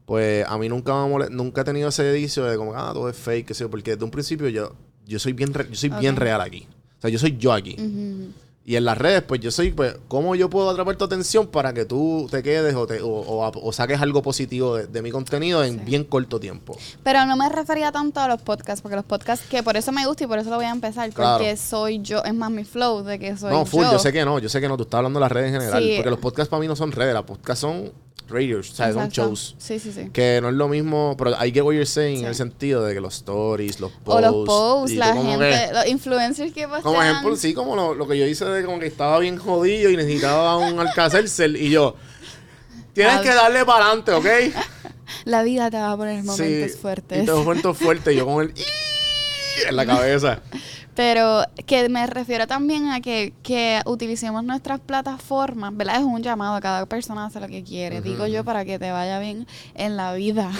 pues a mí nunca me nunca he tenido ese edicio de como, ah, todo es fake, qué sé yo, porque desde un principio yo, yo soy bien re- yo soy bien real aquí. O sea, yo soy yo aquí. Ujú. Y en las redes, pues yo soy, pues, ¿cómo yo puedo atrapar tu atención para que tú te quedes o, te, o, o- o saques algo positivo de, de mi contenido en Sí. bien corto tiempo? Pero no me refería tanto a los podcasts, porque los podcasts, que por eso me gusta y por eso lo voy a empezar, Claro. porque soy yo, es más mi flow de que soy no, full, yo. yo. sé que no, yo sé que no, tú estás hablando de las redes en general, Sí. porque los podcasts para mí no son redes, los podcasts son radios, o sea, son shows. Sí, sí, sí. Que no es lo mismo, pero I get what you're saying Sí. en el sentido de que los stories, los posts. O los posts, la gente, que- los influencers que postean. como ejemplo, sí, como lo, lo que yo hice de como que estaba bien jodido y necesitaba un [LAUGHS] alcacelser y yo, tienes que darle para adelante, ¿ok? [LAUGHS] La vida te va a poner momentos Sí, fuertes. Y tengo momentos fuertes, yo con el [LAUGHS] en la cabeza. Pero que me refiero también a que, que utilicemos nuestras plataformas, ¿verdad? Es un llamado, cada persona hace lo que quiere. Digo yo para que te vaya bien en la vida,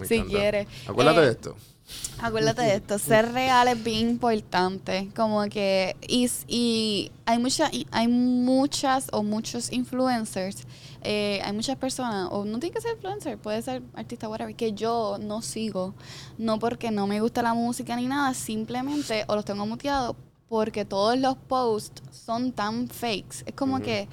Me [LAUGHS] si encanta. quieres. Acuérdate Eh, de esto. Acuérdate de esto, ser real es bien importante, como que y, y hay mucha, y hay muchas o muchos influencers, eh, hay muchas personas o no tiene que ser influencer, puede ser artista whatever que yo no sigo, no porque no me gusta la música ni nada, simplemente o los tengo muteados porque todos los posts son tan fakes, es como que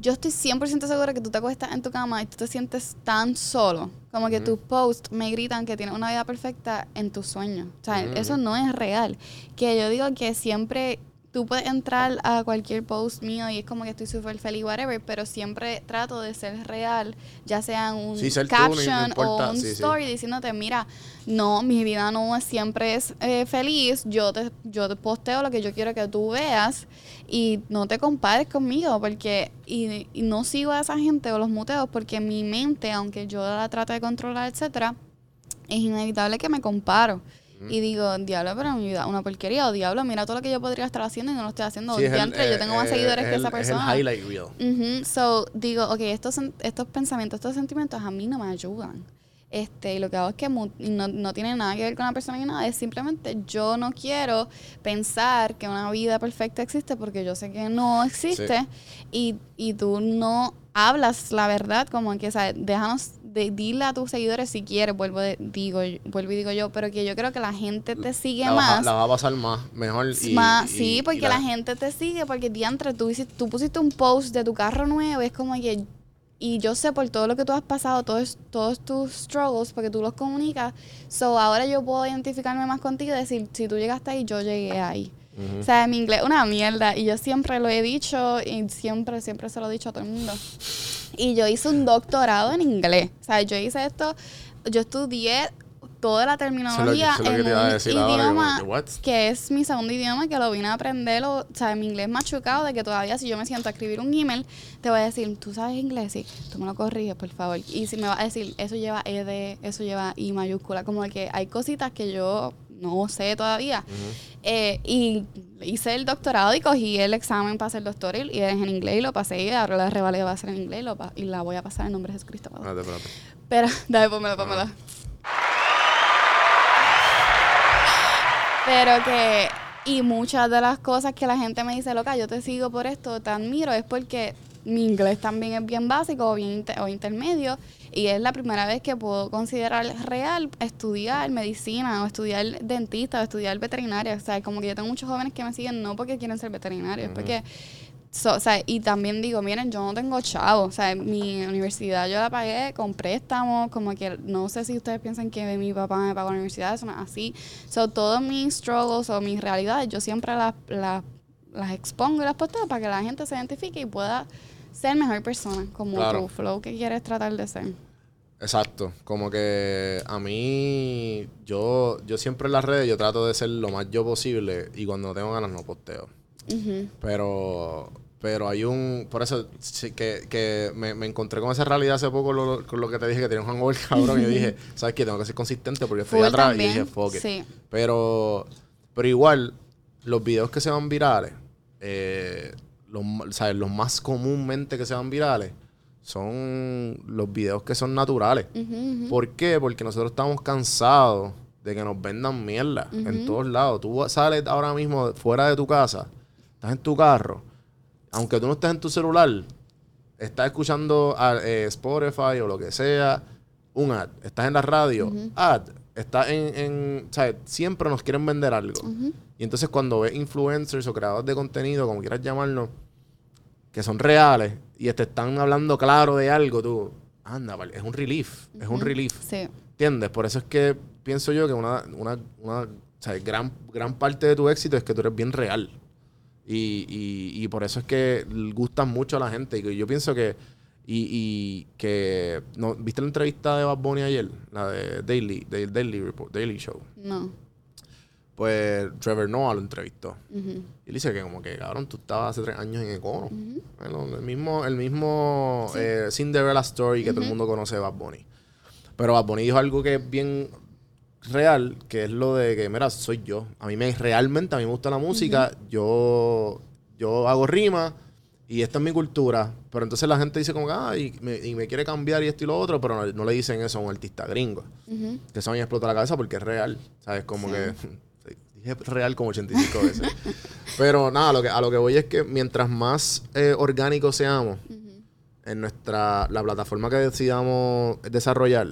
yo estoy 100% segura que tú te acuestas en tu cama y tú te sientes tan solo. Como que tus posts me gritan que tienes una vida perfecta en tus sueños. O sea, eso no es real. Que yo digo que siempre tú puedes entrar a cualquier post mío y es como que estoy súper feliz, whatever, pero siempre trato de ser real, ya sea un Sí, ser tú, no- no caption o un sí, sí. story diciéndote, mira, no, mi vida no es- siempre es eh, feliz, yo te, yo te posteo lo que yo quiero que tú veas y no te compares conmigo porque y, y no sigo a esa gente o los muteos porque mi mente, aunque yo la trate de controlar, etcétera, es inevitable que me comparo. Y digo, diablo, pero mi vida una porquería. O diablo, mira todo lo que yo podría estar haciendo y no lo estoy haciendo. Sí, es el- yo tengo más eh, seguidores es que el- esa persona. Es el highlight reel. Ujú, So, digo, ok, estos, estos pensamientos, estos sentimientos a mí no me ayudan. Este, y lo que hago es que no, no tiene nada que ver con la persona ni nada, es simplemente yo no quiero pensar que una vida perfecta existe porque yo sé que no existe y, y tú no hablas la verdad, como que, o sea, déjanos de, dile a tus seguidores si quieres, vuelvo, de- digo, vuelvo y digo yo, pero que yo creo que la gente te sigue la, más. la va a pasar más, mejor. Y, más, y- sí, y porque la, gente te sigue, porque diantre, tú, hiciste- tú pusiste un post de tu carro nuevo, y es como que, y yo sé por todo lo que tú has pasado, todos, todos tus struggles, porque tú los comunicas, so ahora yo puedo identificarme más contigo y decir, si tú llegaste ahí, yo llegué ahí. O sea, mi inglés es una mierda, y yo siempre lo he dicho, y siempre, siempre se lo he dicho a todo el mundo. Y yo hice un doctorado en inglés. O sea, yo hice esto, yo estudié toda la terminología lo en un idioma que, es mi segundo idioma, que lo vine a aprender, o, o sea, mi inglés machucado, de que todavía si yo me siento a escribir un email, te voy a decir, ¿tú sabes inglés? Sí, tú me lo corriges, por favor. Y si me vas a decir, eso lleva ED, eso lleva I mayúscula, como que hay cositas que yo no sé todavía. Eh, y hice el doctorado y cogí el examen para hacer doctor y, y es en inglés y lo pasé y ahora la revalida va a ser en inglés y, lo y la voy a pasar en nombre de Jesucristo. Padre. Espérate, espérate. Pero, [LAUGHS] dale, pónmelo, pónmelo. Pero que, y muchas de las cosas que la gente me dice, loca, yo te sigo por esto, te admiro, es porque mi inglés también es bien básico o bien inter- o intermedio y es la primera vez que puedo considerar real estudiar medicina o estudiar dentista o estudiar veterinaria. O sea, como que yo tengo muchos jóvenes que me siguen no porque quieren ser veterinarios, es porque So, o sea, y también digo, miren, yo no tengo chavo. O sea, mi universidad yo la pagué con préstamos, como que no sé si ustedes piensan que mi papá me pagó la universidad, eso no es así. So, todos mis struggles o mis realidades, yo siempre las, las, las expongo y las posteo para que la gente se identifique y pueda ser mejor persona, como Claro. tu flow que quieres tratar de ser. Exacto, como que a mí, yo, yo siempre en las redes, yo trato de ser lo más yo posible y cuando no tengo ganas no posteo. Pero, pero hay un, por eso sí, que, que me, me encontré con esa realidad hace poco lo- con lo que te dije que tenía un hangover [LAUGHS] cabrón y yo dije, ¿sabes qué? Tengo que ser consistente porque estoy Full atrás también, y dije, fuck it. sí. Pero, pero igual, los videos que se van virales, eh, los, ¿sabes? los más comúnmente que se van virales, son los videos que son naturales. ¿Por qué? Porque nosotros estamos cansados de que nos vendan mierda en todos lados. Tú sales ahora mismo fuera de tu casa, estás en tu carro, aunque tú no estés en tu celular, estás escuchando a, eh, Spotify o lo que sea, un ad. Estás en la radio, ad. Estás en, en ¿sabes? Siempre nos quieren vender algo. Y entonces cuando ves influencers o creadores de contenido, como quieras llamarlo, que son reales y te están hablando claro de algo, tú, anda, vale, es un relief, es un relief. Sí. ¿Entiendes? Por eso es que pienso yo que una, una, una o sea, gran, gran parte de tu éxito es que tú eres bien real. Y, y, y por eso es que gustan mucho a la gente. Y yo pienso que. Y, y que. ¿no, ¿Viste la entrevista de Bad Bunny ayer? La de Daily, Daily Report, Daily Show. No. Pues Trevor Noah lo entrevistó. Y él dice que como que, cabrón, tú estabas hace tres años en Econo. Bueno, el mismo, el mismo eh, Cinderella Story que todo el mundo conoce de Bad Bunny. Pero Bad Bunny dijo algo que es bien real, que es lo de que, mira, soy yo. A mí me realmente, a mí me gusta la música, yo, yo hago rima y esta es mi cultura. Pero entonces la gente dice como que, ah, y me, y me quiere cambiar y esto y lo otro, pero no, no le dicen eso a un artista gringo. Que eso a mí me explota la cabeza porque es real. ¿Sabes? Como que. Dije real como 85 veces. Pero nada, lo que, a lo que voy es que mientras más eh, orgánicos seamos en nuestra. la plataforma que decidamos desarrollar,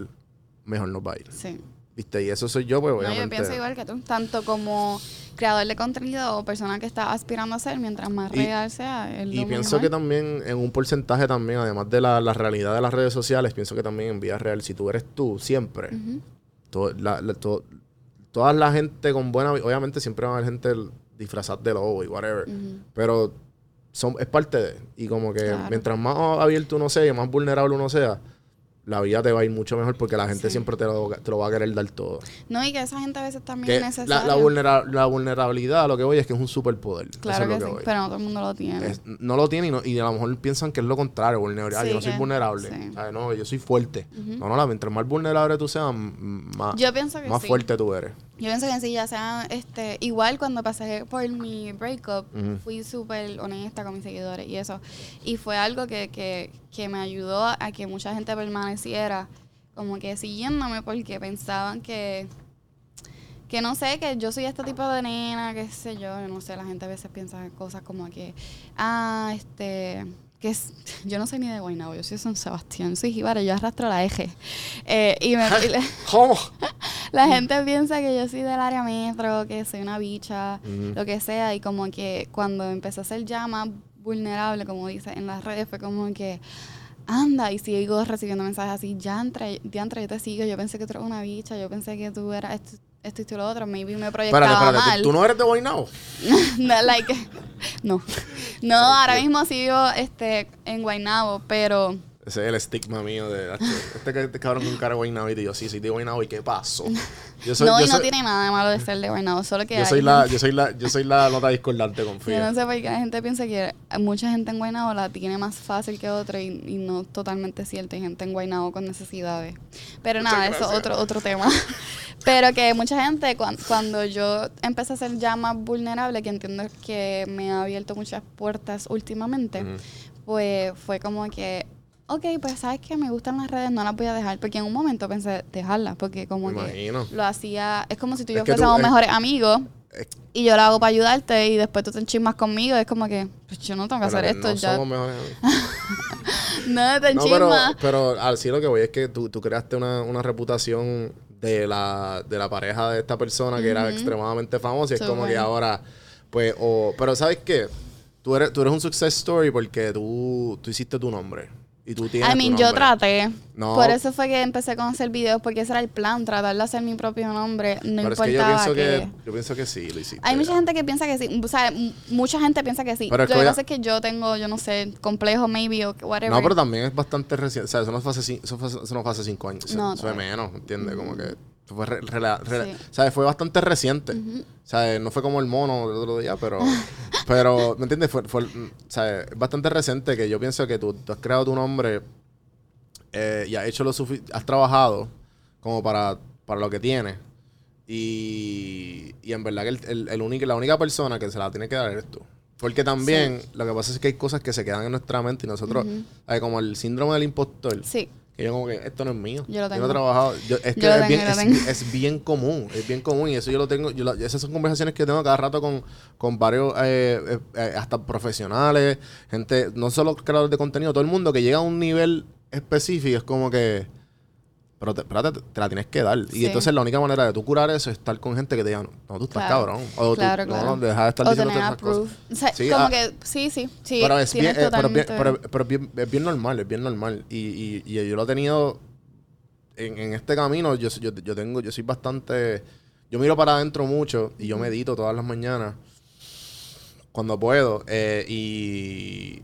mejor nos va a ir. Sí. ¿Viste? Y eso soy yo, pues No, obviamente. yo pienso igual que tú. Tanto como creador de contenido o persona que está aspirando a ser, mientras más Y- real sea, es Y pienso mejor. que también en un porcentaje también, además de la, la realidad de las redes sociales, pienso que también en vida real, si tú eres tú siempre, to- la- la- to- toda la gente con buena, vi- obviamente siempre va a haber gente disfrazada de lobo y whatever, pero son, es parte de, y como que Claro. mientras más abierto uno sea y más vulnerable uno sea, la vida te va a ir mucho mejor porque la gente Sí. siempre te lo, te lo va a querer dar todo. No, y que esa gente a veces también Que es la, necesaria. la, vulnera- la vulnerabilidad, lo que voy es que es un superpoder. Claro es que sí, voy. pero no todo el mundo lo tiene. Es- no lo tiene y, no- y a lo mejor piensan que es lo contrario, vulnerable. Sí, yo no soy vulnerable. No, yo soy fuerte. No, no, la- mientras más vulnerable tú seas, más, Yo pienso que más fuerte tú eres. Yo pienso que sí, ya sea, este, igual cuando pasé por mi breakup, fui súper honesta con mis seguidores y eso. Y fue algo que, que, que me ayudó a, a que mucha gente permaneciera como que siguiéndome porque pensaban que, que no sé, que yo soy este tipo de nena, qué sé yo, no sé, la gente a veces piensa cosas como que, ah, este, que es, [LAUGHS] yo no soy ni de Guaynabo, yo soy de San Sebastián, soy jíbara, yo arrastro la eje. Eh, y me, [LAUGHS] y la, [LAUGHS] ¿Cómo? la gente piensa que yo soy del área metro, que soy una bicha, lo que sea, y como que cuando empecé a ser ya más vulnerable, como dice en las redes, fue como que, anda, y sigo recibiendo mensajes así, ya entre, ya entre, yo te sigo, yo pensé que tú eras una bicha, yo pensé que tú eras esto, esto y lo otro, maybe me proyectaba Espérate, espérate. mal. ¿Tú, no eres de Guaynabo? [LAUGHS] no, like, no. No, ahora mismo sigo este, en Guaynabo, pero Ese es el estigma mío de "Acho, este, este cabrón con cara de Guaynabo y yo, sí, sí, de Guaynabo y qué pasó. Yo soy, no, yo y no soy, tiene nada de malo de ser de Guaynabo, solo que yo hay soy la, yo soy la, yo soy la nota discordante, yo confía. no sé por qué la gente piensa que mucha gente en Guaynabo la tiene más fácil que otra y, y no totalmente cierto. Hay gente en Guaynabo con necesidades. Pero Muchas nada, eso es gracias. otro, otro tema. [LAUGHS] Pero que mucha gente, cuan- cuando yo empecé a ser ya más vulnerable, que entiendo que me ha abierto muchas puertas últimamente, pues fue como que, ok, pues sabes que me gustan las redes, no las voy a dejar, porque en un momento pensé dejarlas, porque como Me que imagino. lo hacía, es como si tú y yo fuésemos es- mejores amigos. es- Y yo lo hago para ayudarte y después tú te enchismas conmigo. Es como que, pues yo no tengo que hacer esto. no ya. somos mejores amigos. [LAUGHS] No, te No, pero, enchismas. pero al sí lo que voy es que tú, tú creaste una, una reputación de la, de la pareja de esta persona que era extremadamente famosa y es como que ahora, pues, o, pero ¿sabes qué? Tú eres, tú eres un success story porque tú, tú hiciste tu nombre. Y tú tienes I tu mean, yo traté. No. Por eso fue que empecé con hacer videos, porque ese era el plan, tratar de hacer mi propio nombre. No Pero es que yo importaba pienso que... que, yo pienso que sí, lo hiciste. Hay mucha gente que piensa que sí. O sea, mucha gente piensa que sí. Pero Lo que pasa es que yo tengo, yo no sé, complejo maybe o whatever. No, pero también es bastante reciente. O sea, eso no fue hace, eso fue, eso no fue hace cinco años. O sea, No, eso fue menos, ¿entiendes? Como que fue, re- rela- rela- Sí. sea, fue bastante reciente. O sea, no fue como el mono del otro día, pero, [LAUGHS] pero ¿me entiendes? Fue, fue, o sea, es bastante reciente que yo pienso que tú, tú has creado tu nombre eh, y has hecho lo has trabajado como para, para lo que tienes. Y, y en verdad que el, el- el único- la única persona que se la tiene que dar eres tú. Porque también lo que pasa es que hay cosas que se quedan en nuestra mente y nosotros, hay como el síndrome del impostor. Sí. Que yo como que esto no es mío. Yo lo no he tengo. trabajado. Yo- es que Yo es, bien, tengo, yo tengo. es bien común. Es bien común. Y eso yo lo tengo. Yo lo- esas son conversaciones que tengo cada rato con, con varios, eh, eh, eh, hasta profesionales, gente, no solo creadores de contenido, todo el mundo que llega a un nivel específico. Es como que. Pero te, espérate, te la tienes que dar. Y entonces la única manera de tú curar eso es estar con gente que te diga, no, no, tú estás Claro. cabrón. O tú, Claro, no, claro. no, deja de estar o diciendo tener esas cosas. O sea, Sí, como ah, que, sí, sí, sí. pero es bien, eh, pero, bien, pero- pero bien- es bien normal, es bien normal. Y, y, y yo lo he tenido en, en este camino. Yo, yo, yo tengo, yo soy bastante. Yo miro para adentro mucho y yo medito todas las mañanas cuando puedo. eh, y,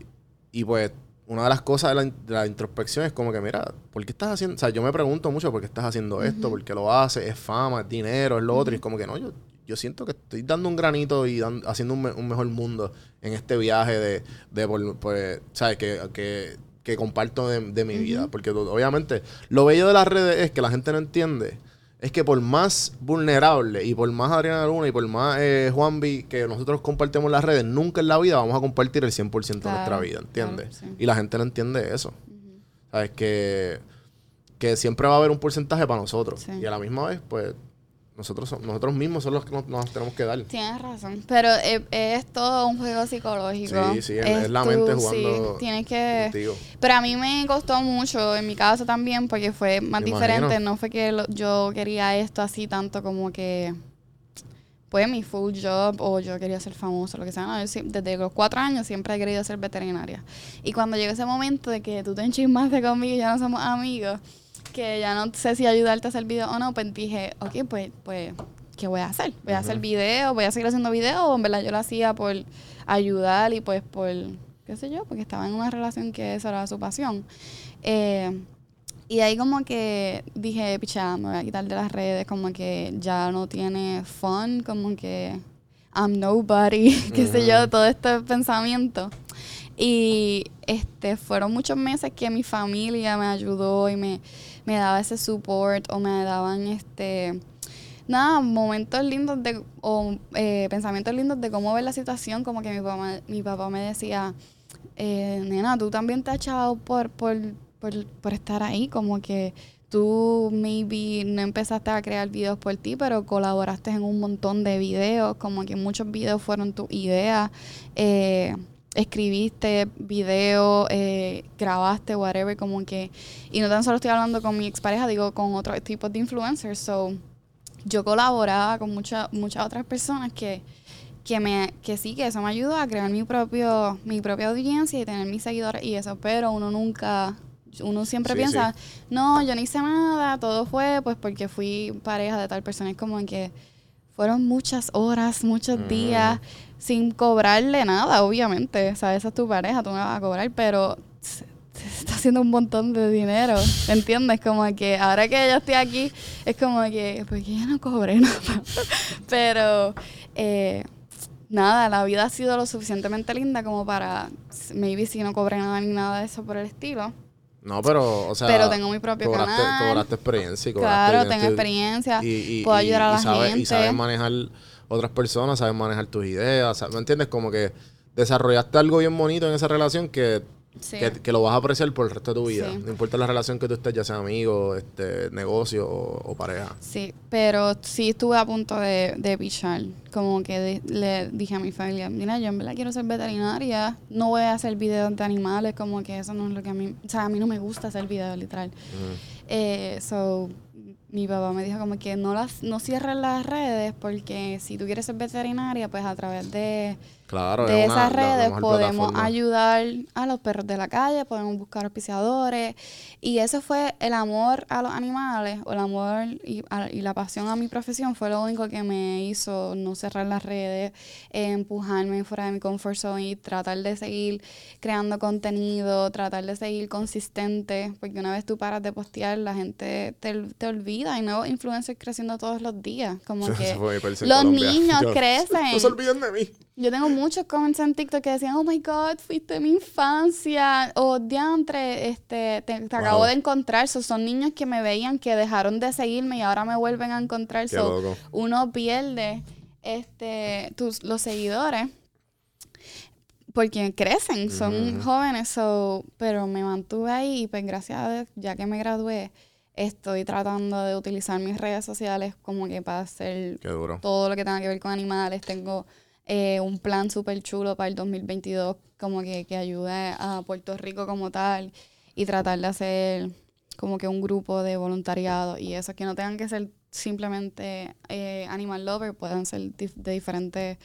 y pues una de las cosas de la, in- de la introspección es como que, mira, ¿por qué estás haciendo? O sea, yo me pregunto mucho por qué estás haciendo esto, por qué lo haces, es fama, es dinero, es lo otro. Y es como que no, yo, yo siento que estoy dando un granito y dan- haciendo un, me- un mejor mundo en este viaje de, de por- pues, ¿sabes? Que, que, que comparto de, de mi vida. Porque obviamente lo bello de las redes es que la gente no entiende. Es que por más vulnerable y por más Adriana Luna y por más eh, Juanvi que nosotros compartimos las redes, nunca en la vida vamos a compartir el 100% de nuestra Claro, vida, ¿entiendes? claro, sí. Y la gente no entiende eso. ¿Sabes? Que, que siempre va a haber un porcentaje para nosotros. Sí. Y a la misma vez, pues, nosotros, som- nosotros mismos son los que nos, nos tenemos que dar. Tienes razón, pero es, es todo un juego psicológico. Sí, sí, es- es la mente jugando Sí, tienes que... contigo. Pero a mí me costó mucho, en mi caso también, porque fue más Me diferente. imagino. No fue que lo- yo quería esto así tanto como que... Pues mi full job o yo quería ser famoso, lo que sea. No, yo desde los cuatro años siempre he querido ser veterinaria. Y cuando llegó ese momento de que tú te enchismaste conmigo y ya no somos amigos, que ya no sé si ayudarte a hacer video o no, pues dije, ok, pues, pues, ¿qué voy a hacer? ¿Voy a hacer video? ¿Voy a seguir haciendo video? O en verdad yo lo hacía por ayudar y pues por, qué sé yo, porque estaba en una relación que esa era su pasión. Eh, y ahí como que dije, picha, me voy a quitar de las redes, como que ya no tiene fun, como que I'm nobody, [LAUGHS] qué sé yo, todo este pensamiento. Y este fueron muchos meses que mi familia me ayudó y me, me daba ese support o me daban este nada, momentos lindos de o eh, pensamientos lindos de cómo ver la situación, como que mi papá, mi papá me decía, eh, nena, tú también te has echado por, por, por, por estar ahí, como que tú maybe no empezaste a crear videos por ti, pero colaboraste en un montón de videos, como que muchos videos fueron tu idea. Eh, escribiste video, eh, grabaste, whatever, como que... Y no tan solo estoy hablando con mi expareja, digo con otros tipos de influencers. So, yo colaboraba con muchas muchas otras personas que, que me que sí que eso me ayudó a crear mi propio mi propia audiencia y tener mis seguidores y eso. Pero uno nunca uno siempre Sí, piensa no yo no hice nada todo fue pues porque fui pareja de tal persona es como que fueron muchas horas muchos días sin cobrarle nada obviamente o sea esa es tu pareja tú me vas a cobrar pero se- se está haciendo un montón de dinero ¿entiendes? como que ahora que yo estoy aquí es como que porque yo no cobré [LAUGHS] nada pero eh, nada, la vida ha sido lo suficientemente linda como para, maybe si no cobré nada ni nada de eso por el estilo. No, pero, o sea. Pero tengo mi propio cobraste, canal. Cobraste experiencia y cobraste. Claro, tengo experiencia, y- y- puedo y- ayudar a y la gente. Y sabes manejar otras personas, sabes manejar tus ideas. ¿Me entiendes? Como que desarrollaste algo bien bonito en esa relación que, Sí. que, que lo vas a apreciar por el resto de tu vida. Sí. No importa la relación que tú estés, ya sea amigo, este, negocio o, o pareja. Sí, pero sí estuve a punto de, de pichar. Como que de- le dije a mi familia, mira, yo en verdad quiero ser veterinaria. No voy a hacer videos de animales, como que eso no es lo que a mí... O sea, a mí no me gusta hacer videos, literal. Eh, so, mi papá me dijo como que no las no cierres las redes porque si tú quieres ser veterinaria, pues a través de, Claro, de es esas redes podemos plataforma. ayudar a los perros de la calle, podemos buscar auspiciadores. Y eso fue el amor a los animales, o el amor y, a- y la pasión a mi profesión fue lo único que me hizo no cerrar las redes, eh, empujarme fuera de mi comfort zone y tratar de seguir creando contenido, tratar de seguir consistente, porque una vez tú paras de postear, la gente te, te olvida. Hay nuevos influencers creciendo todos los días. Como [LAUGHS] que los Colombia. niños [LAUGHS] Yo- crecen. No se olviden de mí. Yo tengo muchos comments en TikTok que decían, oh my God, fuiste mi infancia. O diantre, este, te, te acabo de encontrar. So, son niños que me veían, que dejaron de seguirme y ahora me vuelven a encontrar. So, uno pierde este, tus, los seguidores porque crecen, son jóvenes. So, pero me mantuve ahí y pues gracias a Dios, ya que me gradué, estoy tratando de utilizar mis redes sociales como que para hacer todo lo que tenga que ver con animales. Tengo eh, un plan súper chulo para el 2022, como que, que ayude a Puerto Rico como tal y tratar de hacer como que un grupo de voluntariado y eso, que no tengan que ser simplemente eh, animal lover, puedan ser de diferentes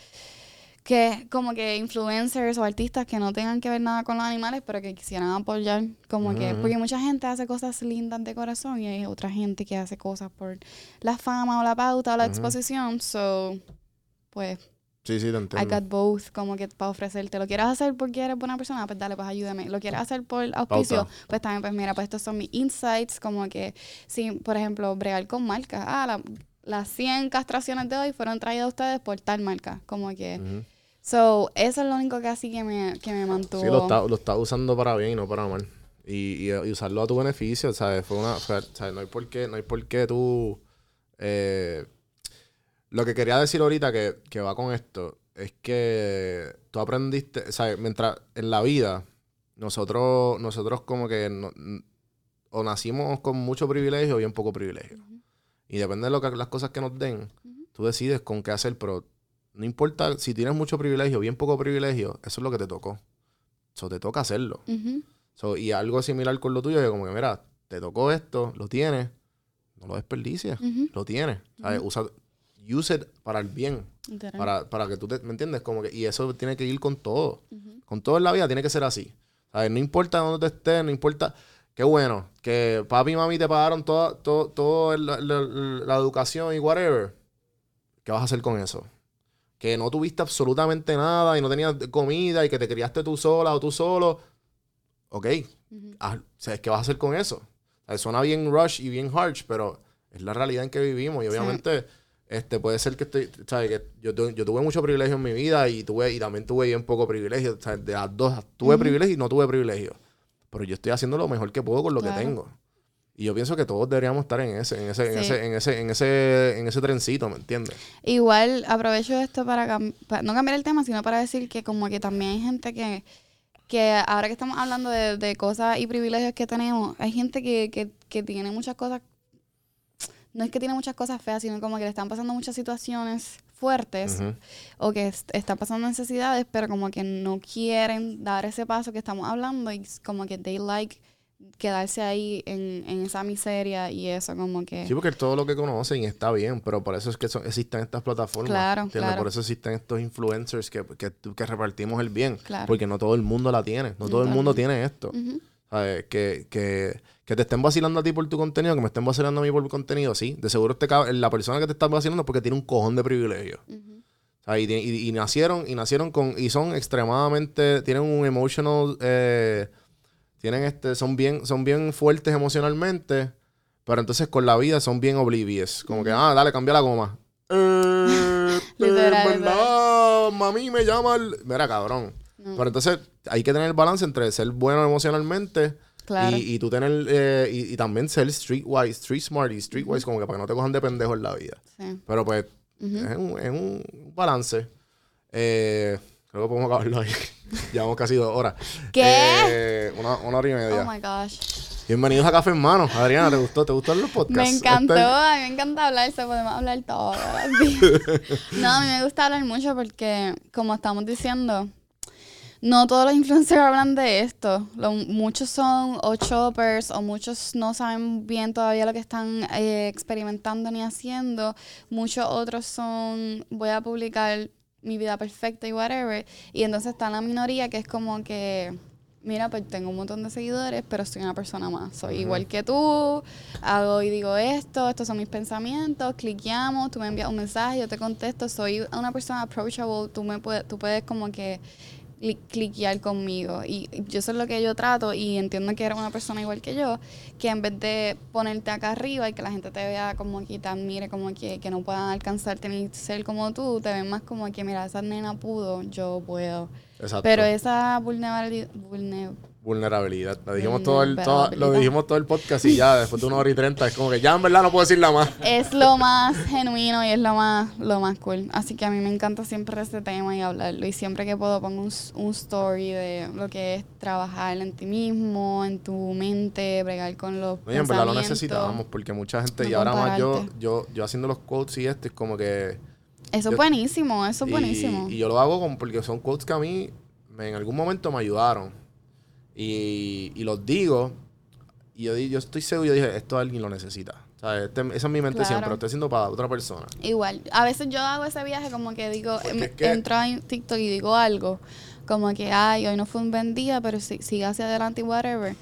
que como que influencers o artistas que no tengan que ver nada con los animales, pero que quisieran apoyar, como que, porque mucha gente hace cosas lindas de corazón y hay otra gente que hace cosas por la fama o la pauta o la exposición, so, pues, Sí, sí, te I got both, como que para ofrecerte, lo quieres hacer porque eres buena persona, pues dale, pues ayúdame, lo quieres hacer por auspicio, Pauta. pues también, pues mira, pues estos son mis insights, como que, si, por ejemplo, bregar con marcas, ah, la- las 100 castraciones de hoy fueron traídas a ustedes por tal marca, como que... So, eso es lo único que así que me, que me mantuvo. Sí, lo está, lo está usando para bien y no para mal. Y, y, y usarlo a tu beneficio, ¿sabes? Fue una, fue- ¿sabes? No hay por qué, no hay por qué tú... eh, lo que quería decir ahorita que, que va con esto es que tú aprendiste, ¿sabes? Mientras en la vida, nosotros, nosotros como que no- o nacimos con mucho privilegio o bien poco privilegio. Y depende de lo que, las cosas que nos den, tú decides con qué hacer, pero no importa si tienes mucho privilegio o bien poco privilegio, eso es lo que te tocó. Eso te toca hacerlo. So, y algo similar con lo tuyo, que como que, mira, te tocó esto, lo tienes, no lo desperdicies, lo tienes. ¿sabes? Usa, use it para el bien, para, para que tú te, ¿me entiendes? Como que, y eso tiene que ir con todo. Con todo en la vida tiene que ser así. ¿sabes? No importa dónde te estés, no importa. Qué bueno, que papi y mami te pagaron toda, todo, todo el- la, la- la educación y whatever. ¿Qué vas a hacer con eso? Que no tuviste absolutamente nada y no tenías comida y que te criaste tú sola o tú solo. Ok, haz- ¿sabes qué vas a hacer con eso? Suena bien rush y bien harsh, pero es la realidad en que vivimos. Y Sí. Este puede ser que estoy, ¿sabes? Que yo, tu- yo tuve mucho privilegio en mi vida y tuve, y también tuve bien poco privilegio. ¿sabes? De las dos, tuve privilegio y no tuve privilegio. Pero yo estoy haciendo lo mejor que puedo con lo Claro. que tengo. Y yo pienso que todos deberíamos estar en ese, en ese, en ese, en ese, en ese, en ese trencito, ¿me entiendes? Igual aprovecho esto para, cam- para no cambiar el tema, sino para decir que como que también hay gente que, que ahora que estamos hablando de, de cosas y privilegios que tenemos, hay gente que, que, que tiene muchas cosas, no es que tiene muchas cosas feas, sino como que le están pasando muchas situaciones fuertes o que est- están pasando necesidades, pero como que no quieren dar ese paso que estamos hablando y como que they like quedarse ahí en, en esa miseria y eso como que... Sí, porque todo lo que conocen está bien, pero por eso es que son- existen estas plataformas. Claro, claro. Por eso existen estos influencers que, que, que repartimos el bien. Claro. Porque no todo el mundo la tiene. No todo el mundo tiene esto. ¿Sabes? Que, que, que te estén vacilando a ti por tu contenido, que me estén vacilando a mí por mi contenido, sí. De seguro este la persona que te está vacilando es porque tiene un cojón de privilegio. Ujú. O sea, y, ti- y- y nacieron, y nacieron con, y son extremadamente, tienen un emotional, eh, tienen este, son bien, son bien fuertes emocionalmente, pero entonces con la vida son bien oblivious. Como que, ah, dale, cambia la goma. Eh, verdad, mami me llama el... Mira, cabrón. Pero entonces hay que tener el balance entre ser bueno emocionalmente Claro. y, y tú tener, eh, y, y también ser streetwise, street smart y streetwise, como que para que no te cojan de pendejo en la vida. Sí. Pero pues es, un, es un balance. Eh, creo que podemos acabarlo ahí. [LAUGHS] Llevamos casi dos horas. ¿Qué? Eh, una, una hora y media. Oh my gosh. Bienvenidos a Café en Mano. Adriana, ¿te gustó? ¿Te gustaron los podcasts? Me encantó, Este- a mí me encanta hablar, se podemos hablar todo. [LAUGHS] no, a mí me gusta hablar mucho porque, como estamos diciendo, no todos los influencers hablan de esto. Lo- muchos son o choppers o muchos no saben bien todavía lo que están eh, experimentando ni haciendo. Muchos otros son, voy a publicar mi vida perfecta y whatever. Y entonces está la minoría que es como que, mira, pues tengo un montón de seguidores, pero soy una persona más. Soy igual que tú, hago y digo esto, estos son mis pensamientos, cliqueamos, tú me envías un mensaje, yo te contesto, soy una persona approachable, tú, me puedes, tú puedes como que cliquear conmigo. Y yo eso es lo que yo trato y entiendo que eres una persona igual que yo, que en vez de ponerte acá arriba y que la gente te vea como que te admire, como que, que no puedan alcanzarte ni ser como tú, te ven más como que, mira, esa nena pudo, yo puedo. Exacto. Pero esa vulnerabilidad, Vulnerabilidad. Lo dijimos, todo el, todo- lo Vulnerabilidad. dijimos todo el podcast y ya [LAUGHS] después de una hora y treinta es como que ya en verdad no puedo decir nada más. es lo más genuino y es lo más, lo más cool. Así que a mí me encanta siempre este tema y hablarlo. Y siempre que puedo pongo un, un story de lo que es trabajar en ti mismo, en tu mente, bregar con los Oye, en verdad lo necesitábamos porque mucha gente, No y ahora más yo, yo, yo haciendo los quotes y esto es como que... Eso es buenísimo, eso es buenísimo. y yo lo hago con, porque son quotes que a mí me- en algún momento me ayudaron. Y, y los digo, y yo, yo estoy seguro, yo dije, esto alguien lo necesita. Este- esa es mi mente Claro. siempre, lo estoy haciendo para otra persona. Igual, a veces yo hago ese viaje como que digo, em- es que- entro a TikTok y digo algo, como que, ay, hoy no fue un buen día, pero si- sigue hacia adelante y whatever.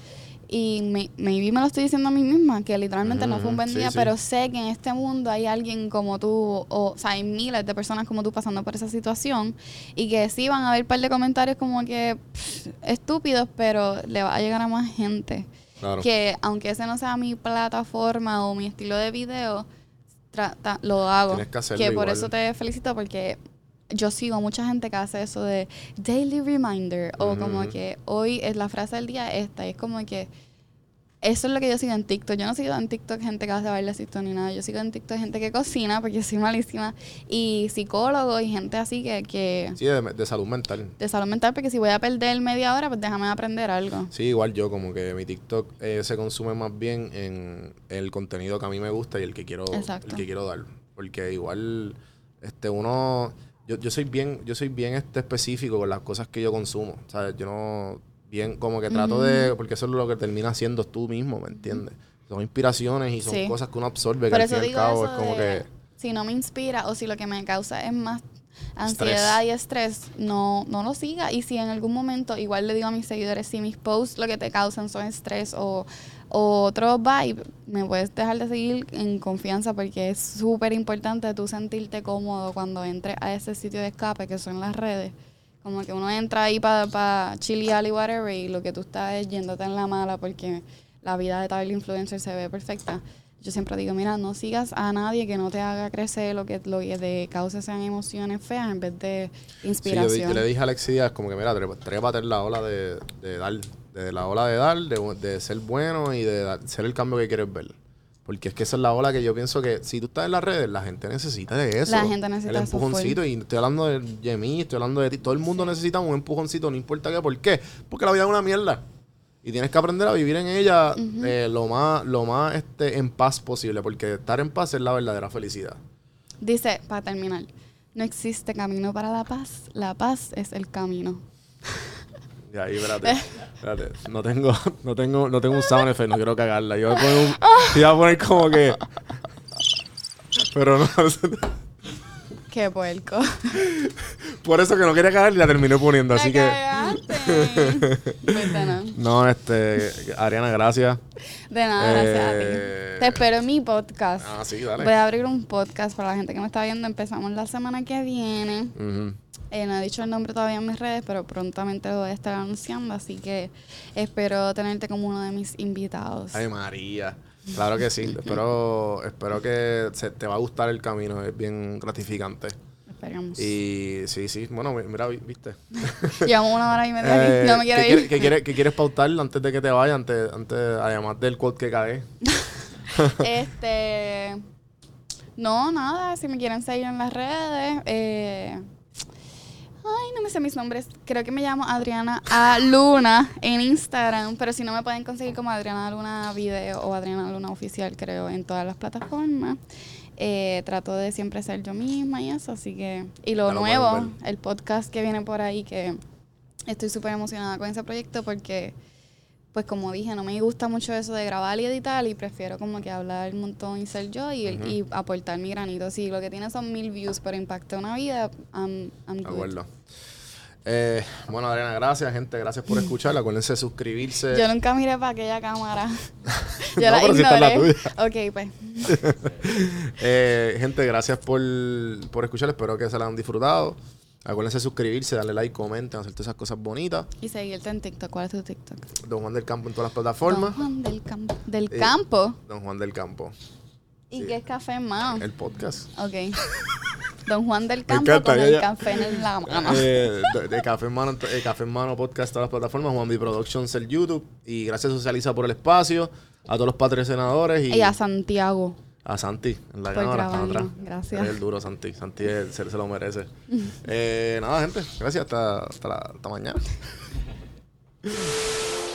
Y me, maybe me lo estoy diciendo a mí misma, que literalmente no fue un buen sí, día, sí. pero sé que en este mundo hay alguien como tú, o, o sea, hay miles de personas como tú pasando por esa situación, y que sí van a haber un par de comentarios como que pff, estúpidos, pero le va a llegar a más gente Claro. que aunque ese no sea mi plataforma o mi estilo de video, lo hago. Tienes que hacerlo por igual. eso te felicito porque yo sigo mucha gente que hace eso de daily reminder o como que hoy es la frase del día esta y es como que eso es lo que yo sigo en TikTok. Yo no sigo en TikTok gente que hace bailecito ni nada. Yo sigo en TikTok gente que cocina porque soy malísima y psicólogos y gente así que, que Sí, de, de salud mental. de salud mental porque si voy a perder media hora pues déjame aprender algo. Sí, igual yo, como que mi TikTok eh, se consume más bien en el contenido que a mí me gusta y el que quiero, Exacto. el que quiero dar. Porque igual, este, uno, yo, yo soy bien, yo soy bien este específico con las cosas que yo consumo. O sea, yo no, bien, como que trato de, porque eso es lo que termina haciendo tú mismo, ¿me entiendes? Son inspiraciones y son Sí. cosas que uno absorbe, que Por al eso fin y al cabo eso es como de, que, si no me inspira o si lo que me causa es más ansiedad y estrés, no, no lo siga. Y si en algún momento, igual le digo a mis seguidores, si mis posts lo que te causan son estrés o otro vibe, me puedes dejar de seguir en confianza porque es súper importante tú sentirte cómodo cuando entres a ese sitio de escape que son las redes. Como que uno entra ahí para pa chilear y whatever y lo que tú estás es yéndote en la mala porque la vida de tal influencer se ve perfecta. Yo siempre digo, mira, no sigas a nadie que no te haga crecer lo que lo que te cause sean emociones feas en vez de Sí, yo, inspiración. le dije a Díaz como que, mira, trépate en la ola de, de dar, de la ola de dar, de, de ser bueno y de dar- ser el cambio que quieres ver. Porque es que esa es la ola que yo pienso que si tú estás en las redes, la gente necesita de eso. La gente necesita El eso empujoncito. Y estoy hablando de Yemi, estoy hablando de ti. Todo el mundo necesita un empujoncito, no importa qué. ¿Por qué? Porque la vida es una mierda. Y tienes que aprender a vivir en ella eh, lo más, lo más este, en paz posible. Porque estar en paz es la verdadera felicidad. Dice, para terminar, No existe camino para la paz. La paz es el camino. Y ahí, espérate, espérate. No tengo, no tengo, no tengo un sound effect, no quiero cagarla. Yo voy a poner un, iba a poner como que. Pero no. Qué puerco. [LAUGHS] Por eso que no quería cagar y la terminé poniendo, así que. cagaste. Pues de nada. No, este. Ariana, gracias. De nada, gracias a Eh, ti. Te espero en mi podcast. Ah, sí, dale. Voy a abrir un podcast para la gente que me está viendo. Empezamos la semana que viene. Eh, no he dicho el nombre todavía en mis redes, pero prontamente lo voy a estar anunciando. Así que espero tenerte como uno de mis invitados. Ay, María. Claro que sí. [LAUGHS] espero, espero que se, te va a gustar el camino. Es bien gratificante. Esperemos. Y sí, sí. Bueno, mi- mira, vi- viste. [LAUGHS] Llevamos una hora y media Eh. No me quiero ¿qué, ir. quiere- qué quiere- qué quieres pautar antes de que te vayas? Antes, antes, además del quote que cae. [LAUGHS] Este. No, nada. Si me quieren seguir en las redes. Eh, ay, no me sé mis nombres. Creo que me llamo Adriana A. Luna en Instagram. Pero si no me pueden conseguir como Adriana Luna Video o Adriana Luna Oficial, creo, en todas las plataformas. Eh, trato de siempre ser yo misma y eso, así que... Y lo nuevo, el podcast que viene por ahí, que estoy súper emocionada con ese proyecto porque pues como dije, no me gusta mucho eso de grabar y editar y prefiero como que hablar un montón y ser yo y, y aportar mi granito. Si lo que tiene son mil views, pero impacta una vida, I'm, I'm good. acuerdo. Eh, bueno, Adriana, gracias, gente. Gracias por escuchar. Acuérdense de suscribirse. Yo nunca miré para aquella cámara. [LAUGHS] yo No, la pero si esta es la tuya. ok, pues. [LAUGHS] Eh, gente, gracias por, por escuchar. Espero que se la han disfrutado. Acuérdense de suscribirse, darle like, comenten, hacer todas esas cosas bonitas. Y seguirte en TikTok. ¿Cuál es tu TikTok? Don Juan del Campo en todas las plataformas. Don Juan del Campo. ¿Del Eh, campo? Don Juan del Campo. ¿Y sí. qué es café en mano? El podcast. Ok. [LAUGHS] Don Juan del Campo encanta, con el café en la [LAUGHS] mano. Eh, de, de Café en Mano, eh, Café en Mano Podcast, todas las plataformas, Juan B Productions, el YouTube. Y gracias Socializa por el espacio, a todos los patrocinadores y, Y a Santiago. A Santi en la cámara. está atrás. Gracias. Es el duro, Santi. Santi es- se, se lo merece. eh, nada, gente. Gracias. Hasta, hasta, la- hasta mañana. [LAUGHS]